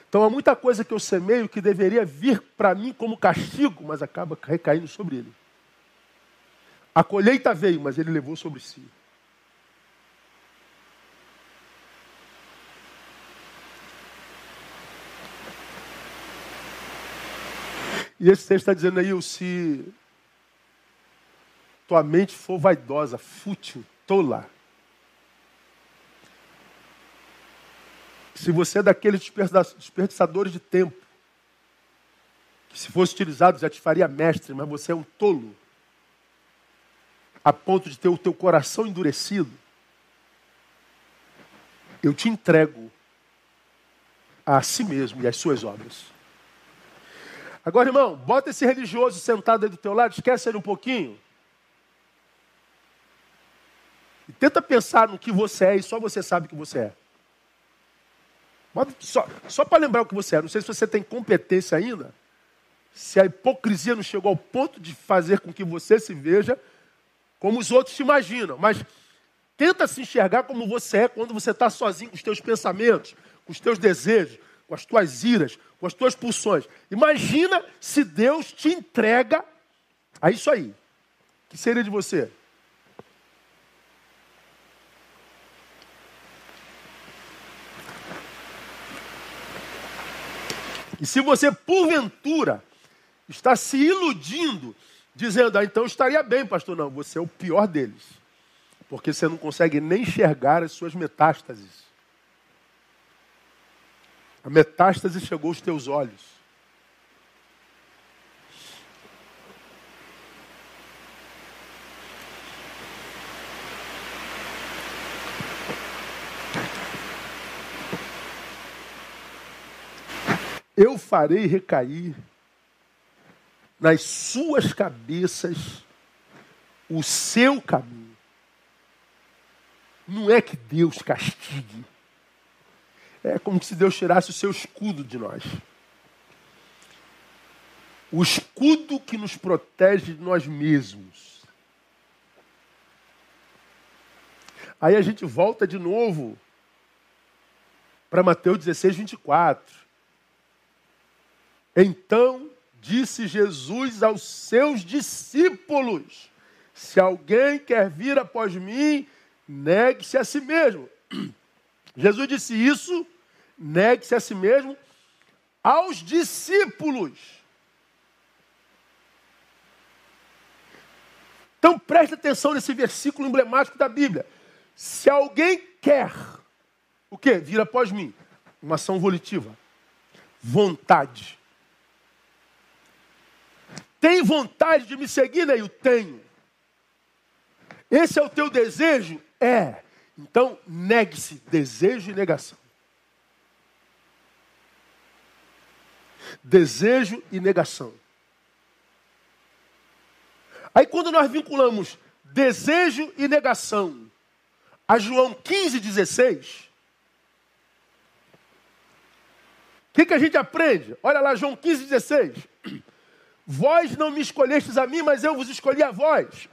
Então há muita coisa que eu semeio que deveria vir para mim como castigo, mas acaba recaindo sobre ele. A colheita veio, mas ele levou sobre si. E esse texto está dizendo aí, se tua mente for vaidosa, fútil, tola. Se você é daqueles desperdiçadores de tempo, que se fosse utilizado já te faria mestre, mas você é um tolo, a ponto de ter o teu coração endurecido, eu te entrego a si mesmo e às suas obras. Agora, irmão, bota esse religioso sentado aí do teu lado, esquece ele um pouquinho. E tenta pensar no que você é e só você sabe que você é. Só só para lembrar o que você é. Não sei se você tem competência ainda. Se a hipocrisia não chegou ao ponto de fazer com que você se veja como os outros se imaginam. Mas tenta se enxergar como você é quando você está sozinho com os teus pensamentos, com os teus desejos, com as tuas iras, com as tuas pulsões. Imagina se Deus te entrega a isso aí. O que seria de você? E se você, porventura, está se iludindo, dizendo, ah, então estaria bem, pastor, não, você é o pior deles. Porque você não consegue nem enxergar as suas metástases. A metástase chegou aos teus olhos. Eu farei recair nas suas cabeças o seu caminho. Não é que Deus castigue é como se Deus tirasse o seu escudo de nós. O escudo que nos protege de nós mesmos. Aí a gente volta de novo para Mateus 16, 24. Então disse Jesus aos seus discípulos: Se alguém quer vir após mim, negue-se a si mesmo. Jesus disse isso negue-se a si mesmo aos discípulos. Então preste atenção nesse versículo emblemático da Bíblia. Se alguém quer, o que? Vir após mim. Uma ação volitiva. Vontade. Tem vontade de me seguir, Neil? Tenho. Esse é o teu desejo? É. Então, negue-se. Desejo e negação. Desejo e negação. Aí quando nós vinculamos desejo e negação a João 15, 16, o que, que a gente aprende? Olha lá, João 15, 16. Vós não me escolhestes a mim, mas eu vos escolhi a vós.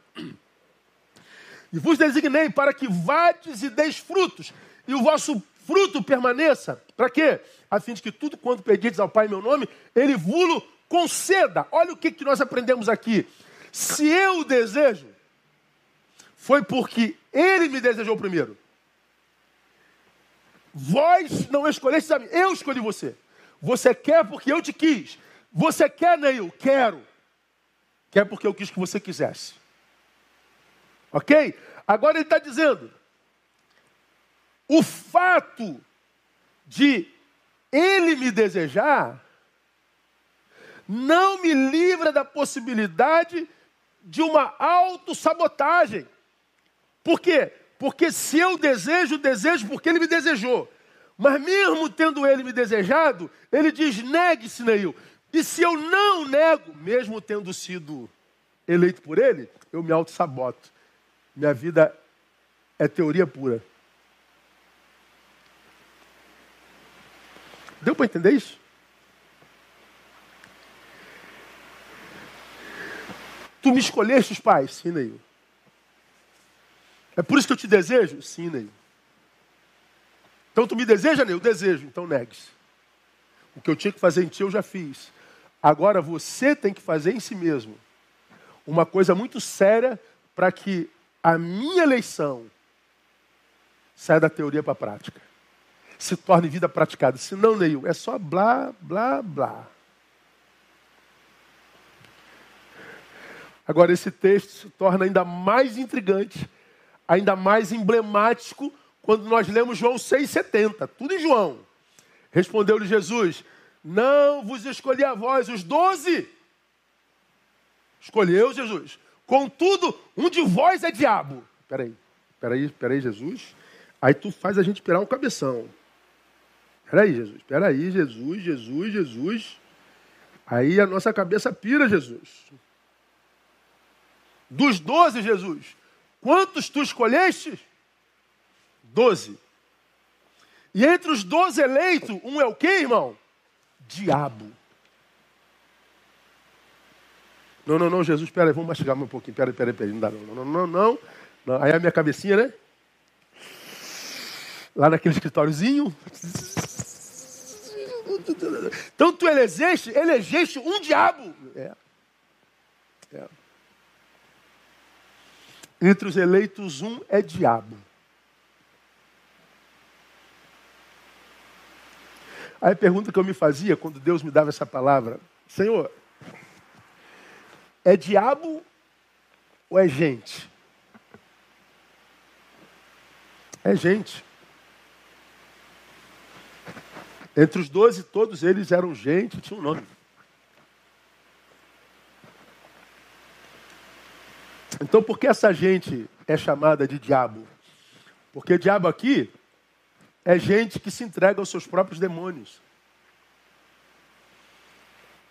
E vos designei para que vades e deis frutos, e o vosso fruto permaneça. Para quê? A fim de que tudo quanto pedides ao Pai em meu nome, Ele vulo conceda. Olha o que, que nós aprendemos aqui. Se eu desejo, foi porque Ele me desejou primeiro. Vós não escolhestes a mim, eu escolhi você. Você quer porque eu te quis. Você quer, Neil? Quero. Quer porque eu quis que você quisesse. Ok? Agora ele está dizendo: o fato de ele me desejar não me livra da possibilidade de uma autossabotagem. Por quê? Porque se eu desejo, desejo porque ele me desejou. Mas mesmo tendo ele me desejado, ele diz: negue-se, Neil. E se eu não nego, mesmo tendo sido eleito por ele, eu me auto-saboto. Minha vida é teoria pura. Deu para entender isso? Tu me escolheste, os pais? Sim, Neil. É por isso que eu te desejo? Sim, Neil. Então tu me deseja, Neil? Desejo. Então negue-se. O que eu tinha que fazer em ti eu já fiz. Agora você tem que fazer em si mesmo uma coisa muito séria para que a minha eleição saia da teoria para a prática se torne vida praticada. Se não, Neil, é só blá, blá, blá. Agora, esse texto se torna ainda mais intrigante, ainda mais emblemático, quando nós lemos João 6,70. Tudo em João. Respondeu-lhe Jesus: Não vos escolhi a vós, os doze. Escolheu Jesus. Contudo, um de vós é diabo. Peraí, peraí, peraí, Jesus. Aí tu faz a gente pirar um cabeção. Peraí, Jesus, peraí, Jesus, Jesus, Jesus. Aí a nossa cabeça pira, Jesus. Dos doze, Jesus, quantos tu escolheste? Doze. E entre os doze eleitos, um é o quê, irmão? Diabo. Não, não, não, Jesus, peraí, vamos mastigar um pouquinho. Peraí, peraí, peraí, não dá, não, não, não, não, não. Aí a minha cabecinha, né? Lá naquele escritóriozinho. Então tu elegeste, elegeste um diabo. É. é. Entre os eleitos, um é diabo. Aí a pergunta que eu me fazia quando Deus me dava essa palavra: Senhor, é diabo ou é gente? É gente. Entre os doze, todos eles eram gente, tinha um nome. Então, por que essa gente é chamada de diabo? Porque diabo aqui é gente que se entrega aos seus próprios demônios,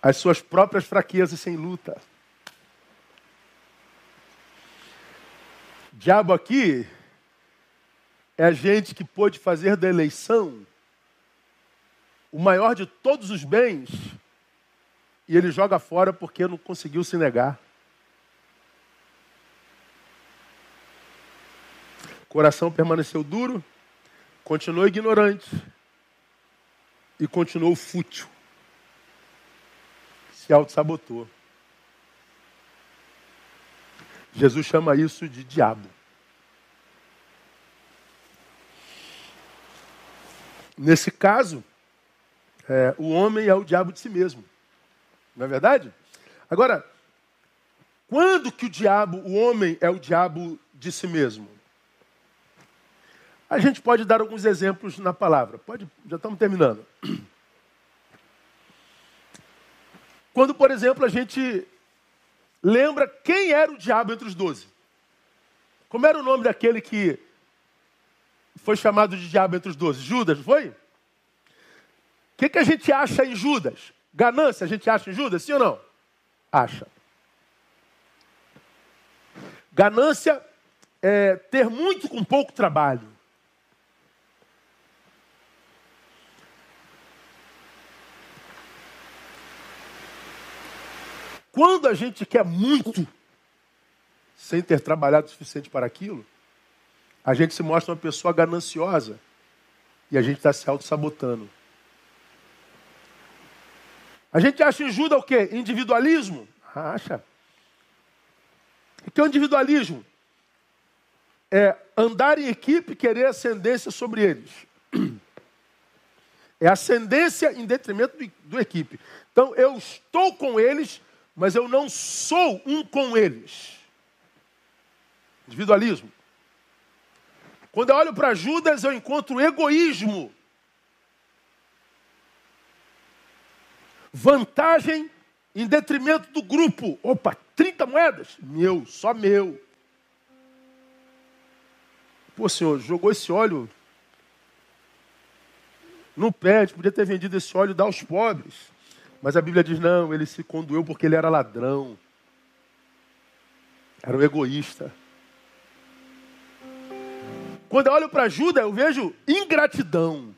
às suas próprias fraquezas sem luta. Diabo aqui é a gente que pôde fazer da eleição o maior de todos os bens e ele joga fora porque não conseguiu se negar. O coração permaneceu duro, continuou ignorante e continuou fútil. Se auto-sabotou. Jesus chama isso de diabo. Nesse caso, é, o homem é o diabo de si mesmo. Não é verdade? Agora, quando que o diabo, o homem é o diabo de si mesmo? A gente pode dar alguns exemplos na palavra. Pode, já estamos terminando. Quando, por exemplo, a gente lembra quem era o diabo entre os doze. Como era o nome daquele que foi chamado de diabo entre os doze? Judas, foi? Que, que a gente acha em Judas? Ganância, a gente acha em Judas, sim ou não? Acha. Ganância é ter muito com pouco trabalho. Quando a gente quer muito, sem ter trabalhado o suficiente para aquilo, a gente se mostra uma pessoa gananciosa e a gente está se auto-sabotando. A gente acha em Judas o quê? Individualismo? Acha. O que é o individualismo? É andar em equipe e querer ascendência sobre eles. É ascendência em detrimento do, do equipe. Então, eu estou com eles mas eu não sou um com eles. Individualismo. Quando eu olho para Judas, eu encontro egoísmo. Vantagem em detrimento do grupo. Opa, 30 moedas? Meu, só meu. Pô, senhor, jogou esse óleo no pé, podia ter vendido esse óleo e dar aos pobres. Mas a Bíblia diz: não, ele se conduiu porque ele era ladrão. Era um egoísta. Quando eu olho para Judas, eu vejo ingratidão.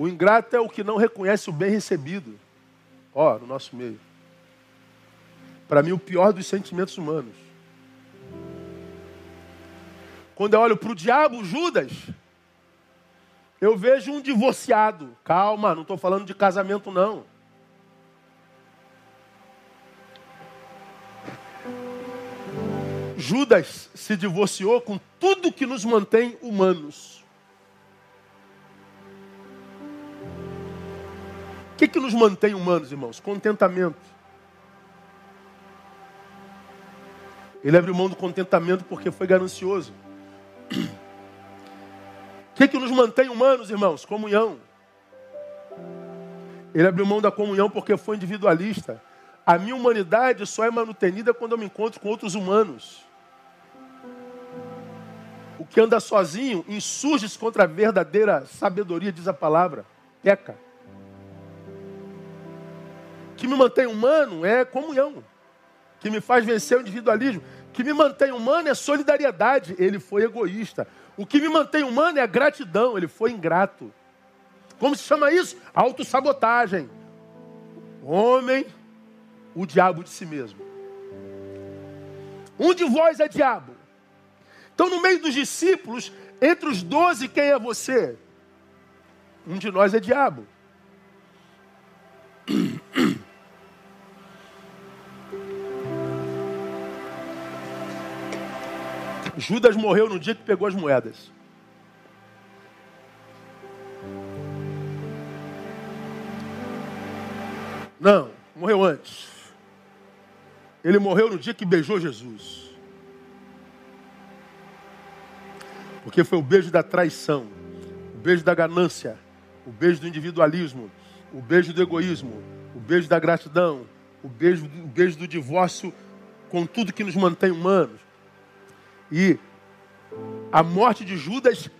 O ingrato é o que não reconhece o bem recebido. Ó, no nosso meio. Para mim, o pior dos sentimentos humanos. Quando eu olho para o diabo, Judas, eu vejo um divorciado. Calma, não estou falando de casamento, não. Judas se divorciou com tudo que nos mantém humanos. Que, que nos mantém humanos, irmãos? Contentamento. Ele abriu mão do contentamento porque foi ganancioso que, que nos mantém humanos, irmãos? Comunhão. Ele abriu mão da comunhão porque foi individualista. A minha humanidade só é manutenida quando eu me encontro com outros humanos. O que anda sozinho insurge-se contra a verdadeira sabedoria, diz a palavra. Peca. Que me mantém humano é comunhão. Que me faz vencer o individualismo. Que me mantém humano é solidariedade. Ele foi egoísta. O que me mantém humano é gratidão. Ele foi ingrato. Como se chama isso? Autossabotagem. Homem, o diabo de si mesmo. Um de vós é diabo. Então, no meio dos discípulos, entre os doze, quem é você? Um de nós é diabo. Judas morreu no dia que pegou as moedas. Não, morreu antes. Ele morreu no dia que beijou Jesus. Porque foi o beijo da traição, o beijo da ganância, o beijo do individualismo, o beijo do egoísmo, o beijo da gratidão, o beijo, o beijo do divórcio com tudo que nos mantém humanos. E a morte de Judas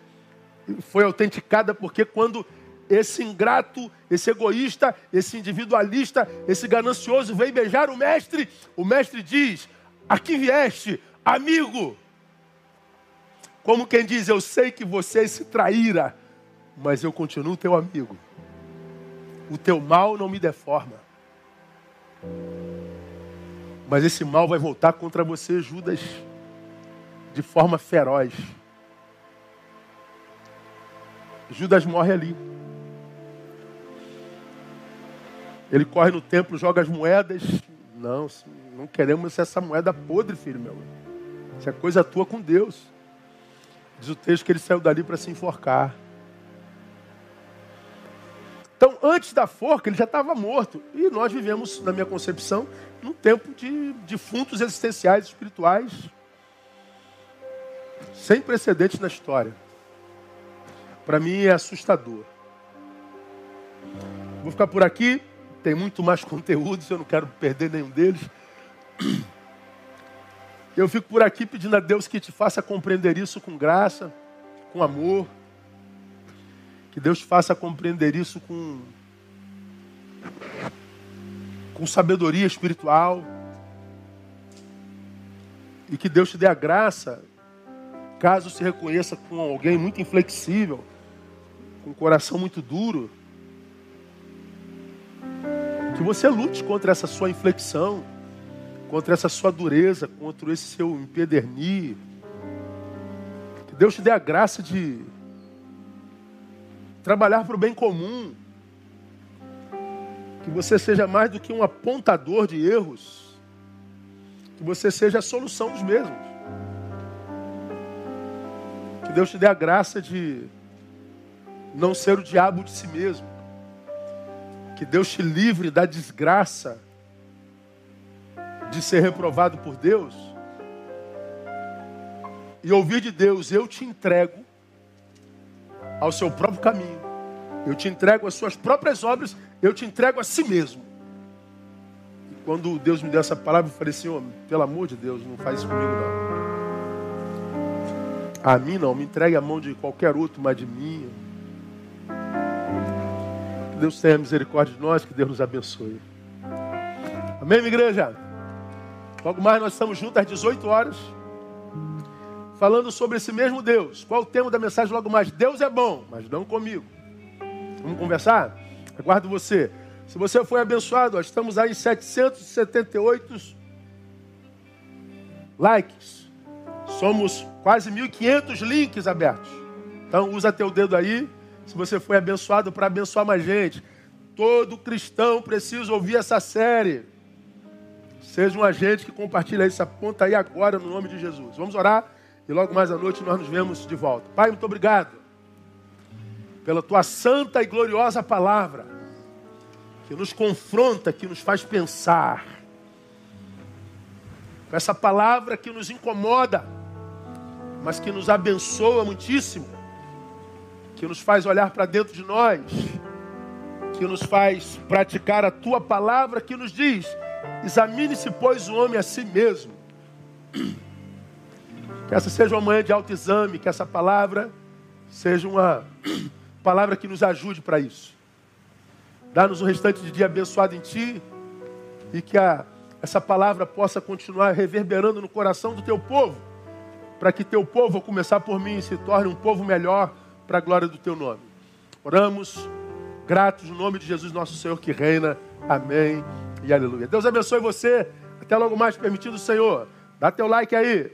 foi autenticada porque quando esse ingrato, esse egoísta, esse individualista, esse ganancioso vem beijar o mestre, o mestre diz: Aqui vieste, amigo. Como quem diz: Eu sei que você se traíra, mas eu continuo teu amigo. O teu mal não me deforma. Mas esse mal vai voltar contra você, Judas, de forma feroz. Judas morre ali. Ele corre no templo, joga as moedas. Não, não queremos essa moeda podre, filho meu. Isso é coisa tua com Deus. Diz o texto que ele saiu dali para se enforcar. Então, antes da forca, ele já estava morto. E nós vivemos, na minha concepção, num tempo de defuntos existenciais, espirituais, sem precedentes na história. Para mim é assustador. Vou ficar por aqui. Tem muito mais conteúdos, eu não quero perder nenhum deles. Eu fico por aqui pedindo a Deus que te faça compreender isso com graça, com amor. Que Deus te faça compreender isso com, com sabedoria espiritual. E que Deus te dê a graça, caso se reconheça com alguém muito inflexível, com um coração muito duro que você lute contra essa sua inflexão, contra essa sua dureza, contra esse seu empedernir. Que Deus te dê a graça de trabalhar para o bem comum. Que você seja mais do que um apontador de erros. Que você seja a solução dos mesmos. Que Deus te dê a graça de não ser o diabo de si mesmo. Que Deus te livre da desgraça de ser reprovado por Deus. E ouvir de Deus, eu te entrego ao seu próprio caminho. Eu te entrego as suas próprias obras, eu te entrego a si mesmo. E quando Deus me deu essa palavra, eu falei, Senhor, pelo amor de Deus, não faz isso comigo não. A mim não, me entregue a mão de qualquer outro, mas de mim. Deus tenha misericórdia de nós, que Deus nos abençoe. Amém, minha igreja? Logo mais nós estamos juntos às 18 horas, falando sobre esse mesmo Deus. Qual o tema da mensagem logo mais? Deus é bom, mas não comigo. Vamos conversar? Aguardo você. Se você foi abençoado, nós estamos aí em 778 likes. Somos quase 1.500 links abertos. Então usa teu dedo aí se você foi abençoado para abençoar mais gente. Todo cristão precisa ouvir essa série. Seja um agente que compartilha isso, aponta aí agora no nome de Jesus. Vamos orar e logo mais à noite nós nos vemos de volta. Pai, muito obrigado pela tua santa e gloriosa palavra que nos confronta, que nos faz pensar. Com essa palavra que nos incomoda, mas que nos abençoa muitíssimo que nos faz olhar para dentro de nós, que nos faz praticar a tua palavra que nos diz: examine-se, pois, o homem a si mesmo. Que essa seja uma manhã de autoexame, que essa palavra seja uma palavra que nos ajude para isso. Dá-nos um restante de dia abençoado em Ti e que a, essa palavra possa continuar reverberando no coração do Teu povo, para que Teu povo, começar por mim, se torne um povo melhor para a glória do Teu nome. Oramos, gratos no nome de Jesus, nosso Senhor que reina. Amém e aleluia. Deus abençoe você. Até logo mais, permitido Senhor. Dá teu like aí.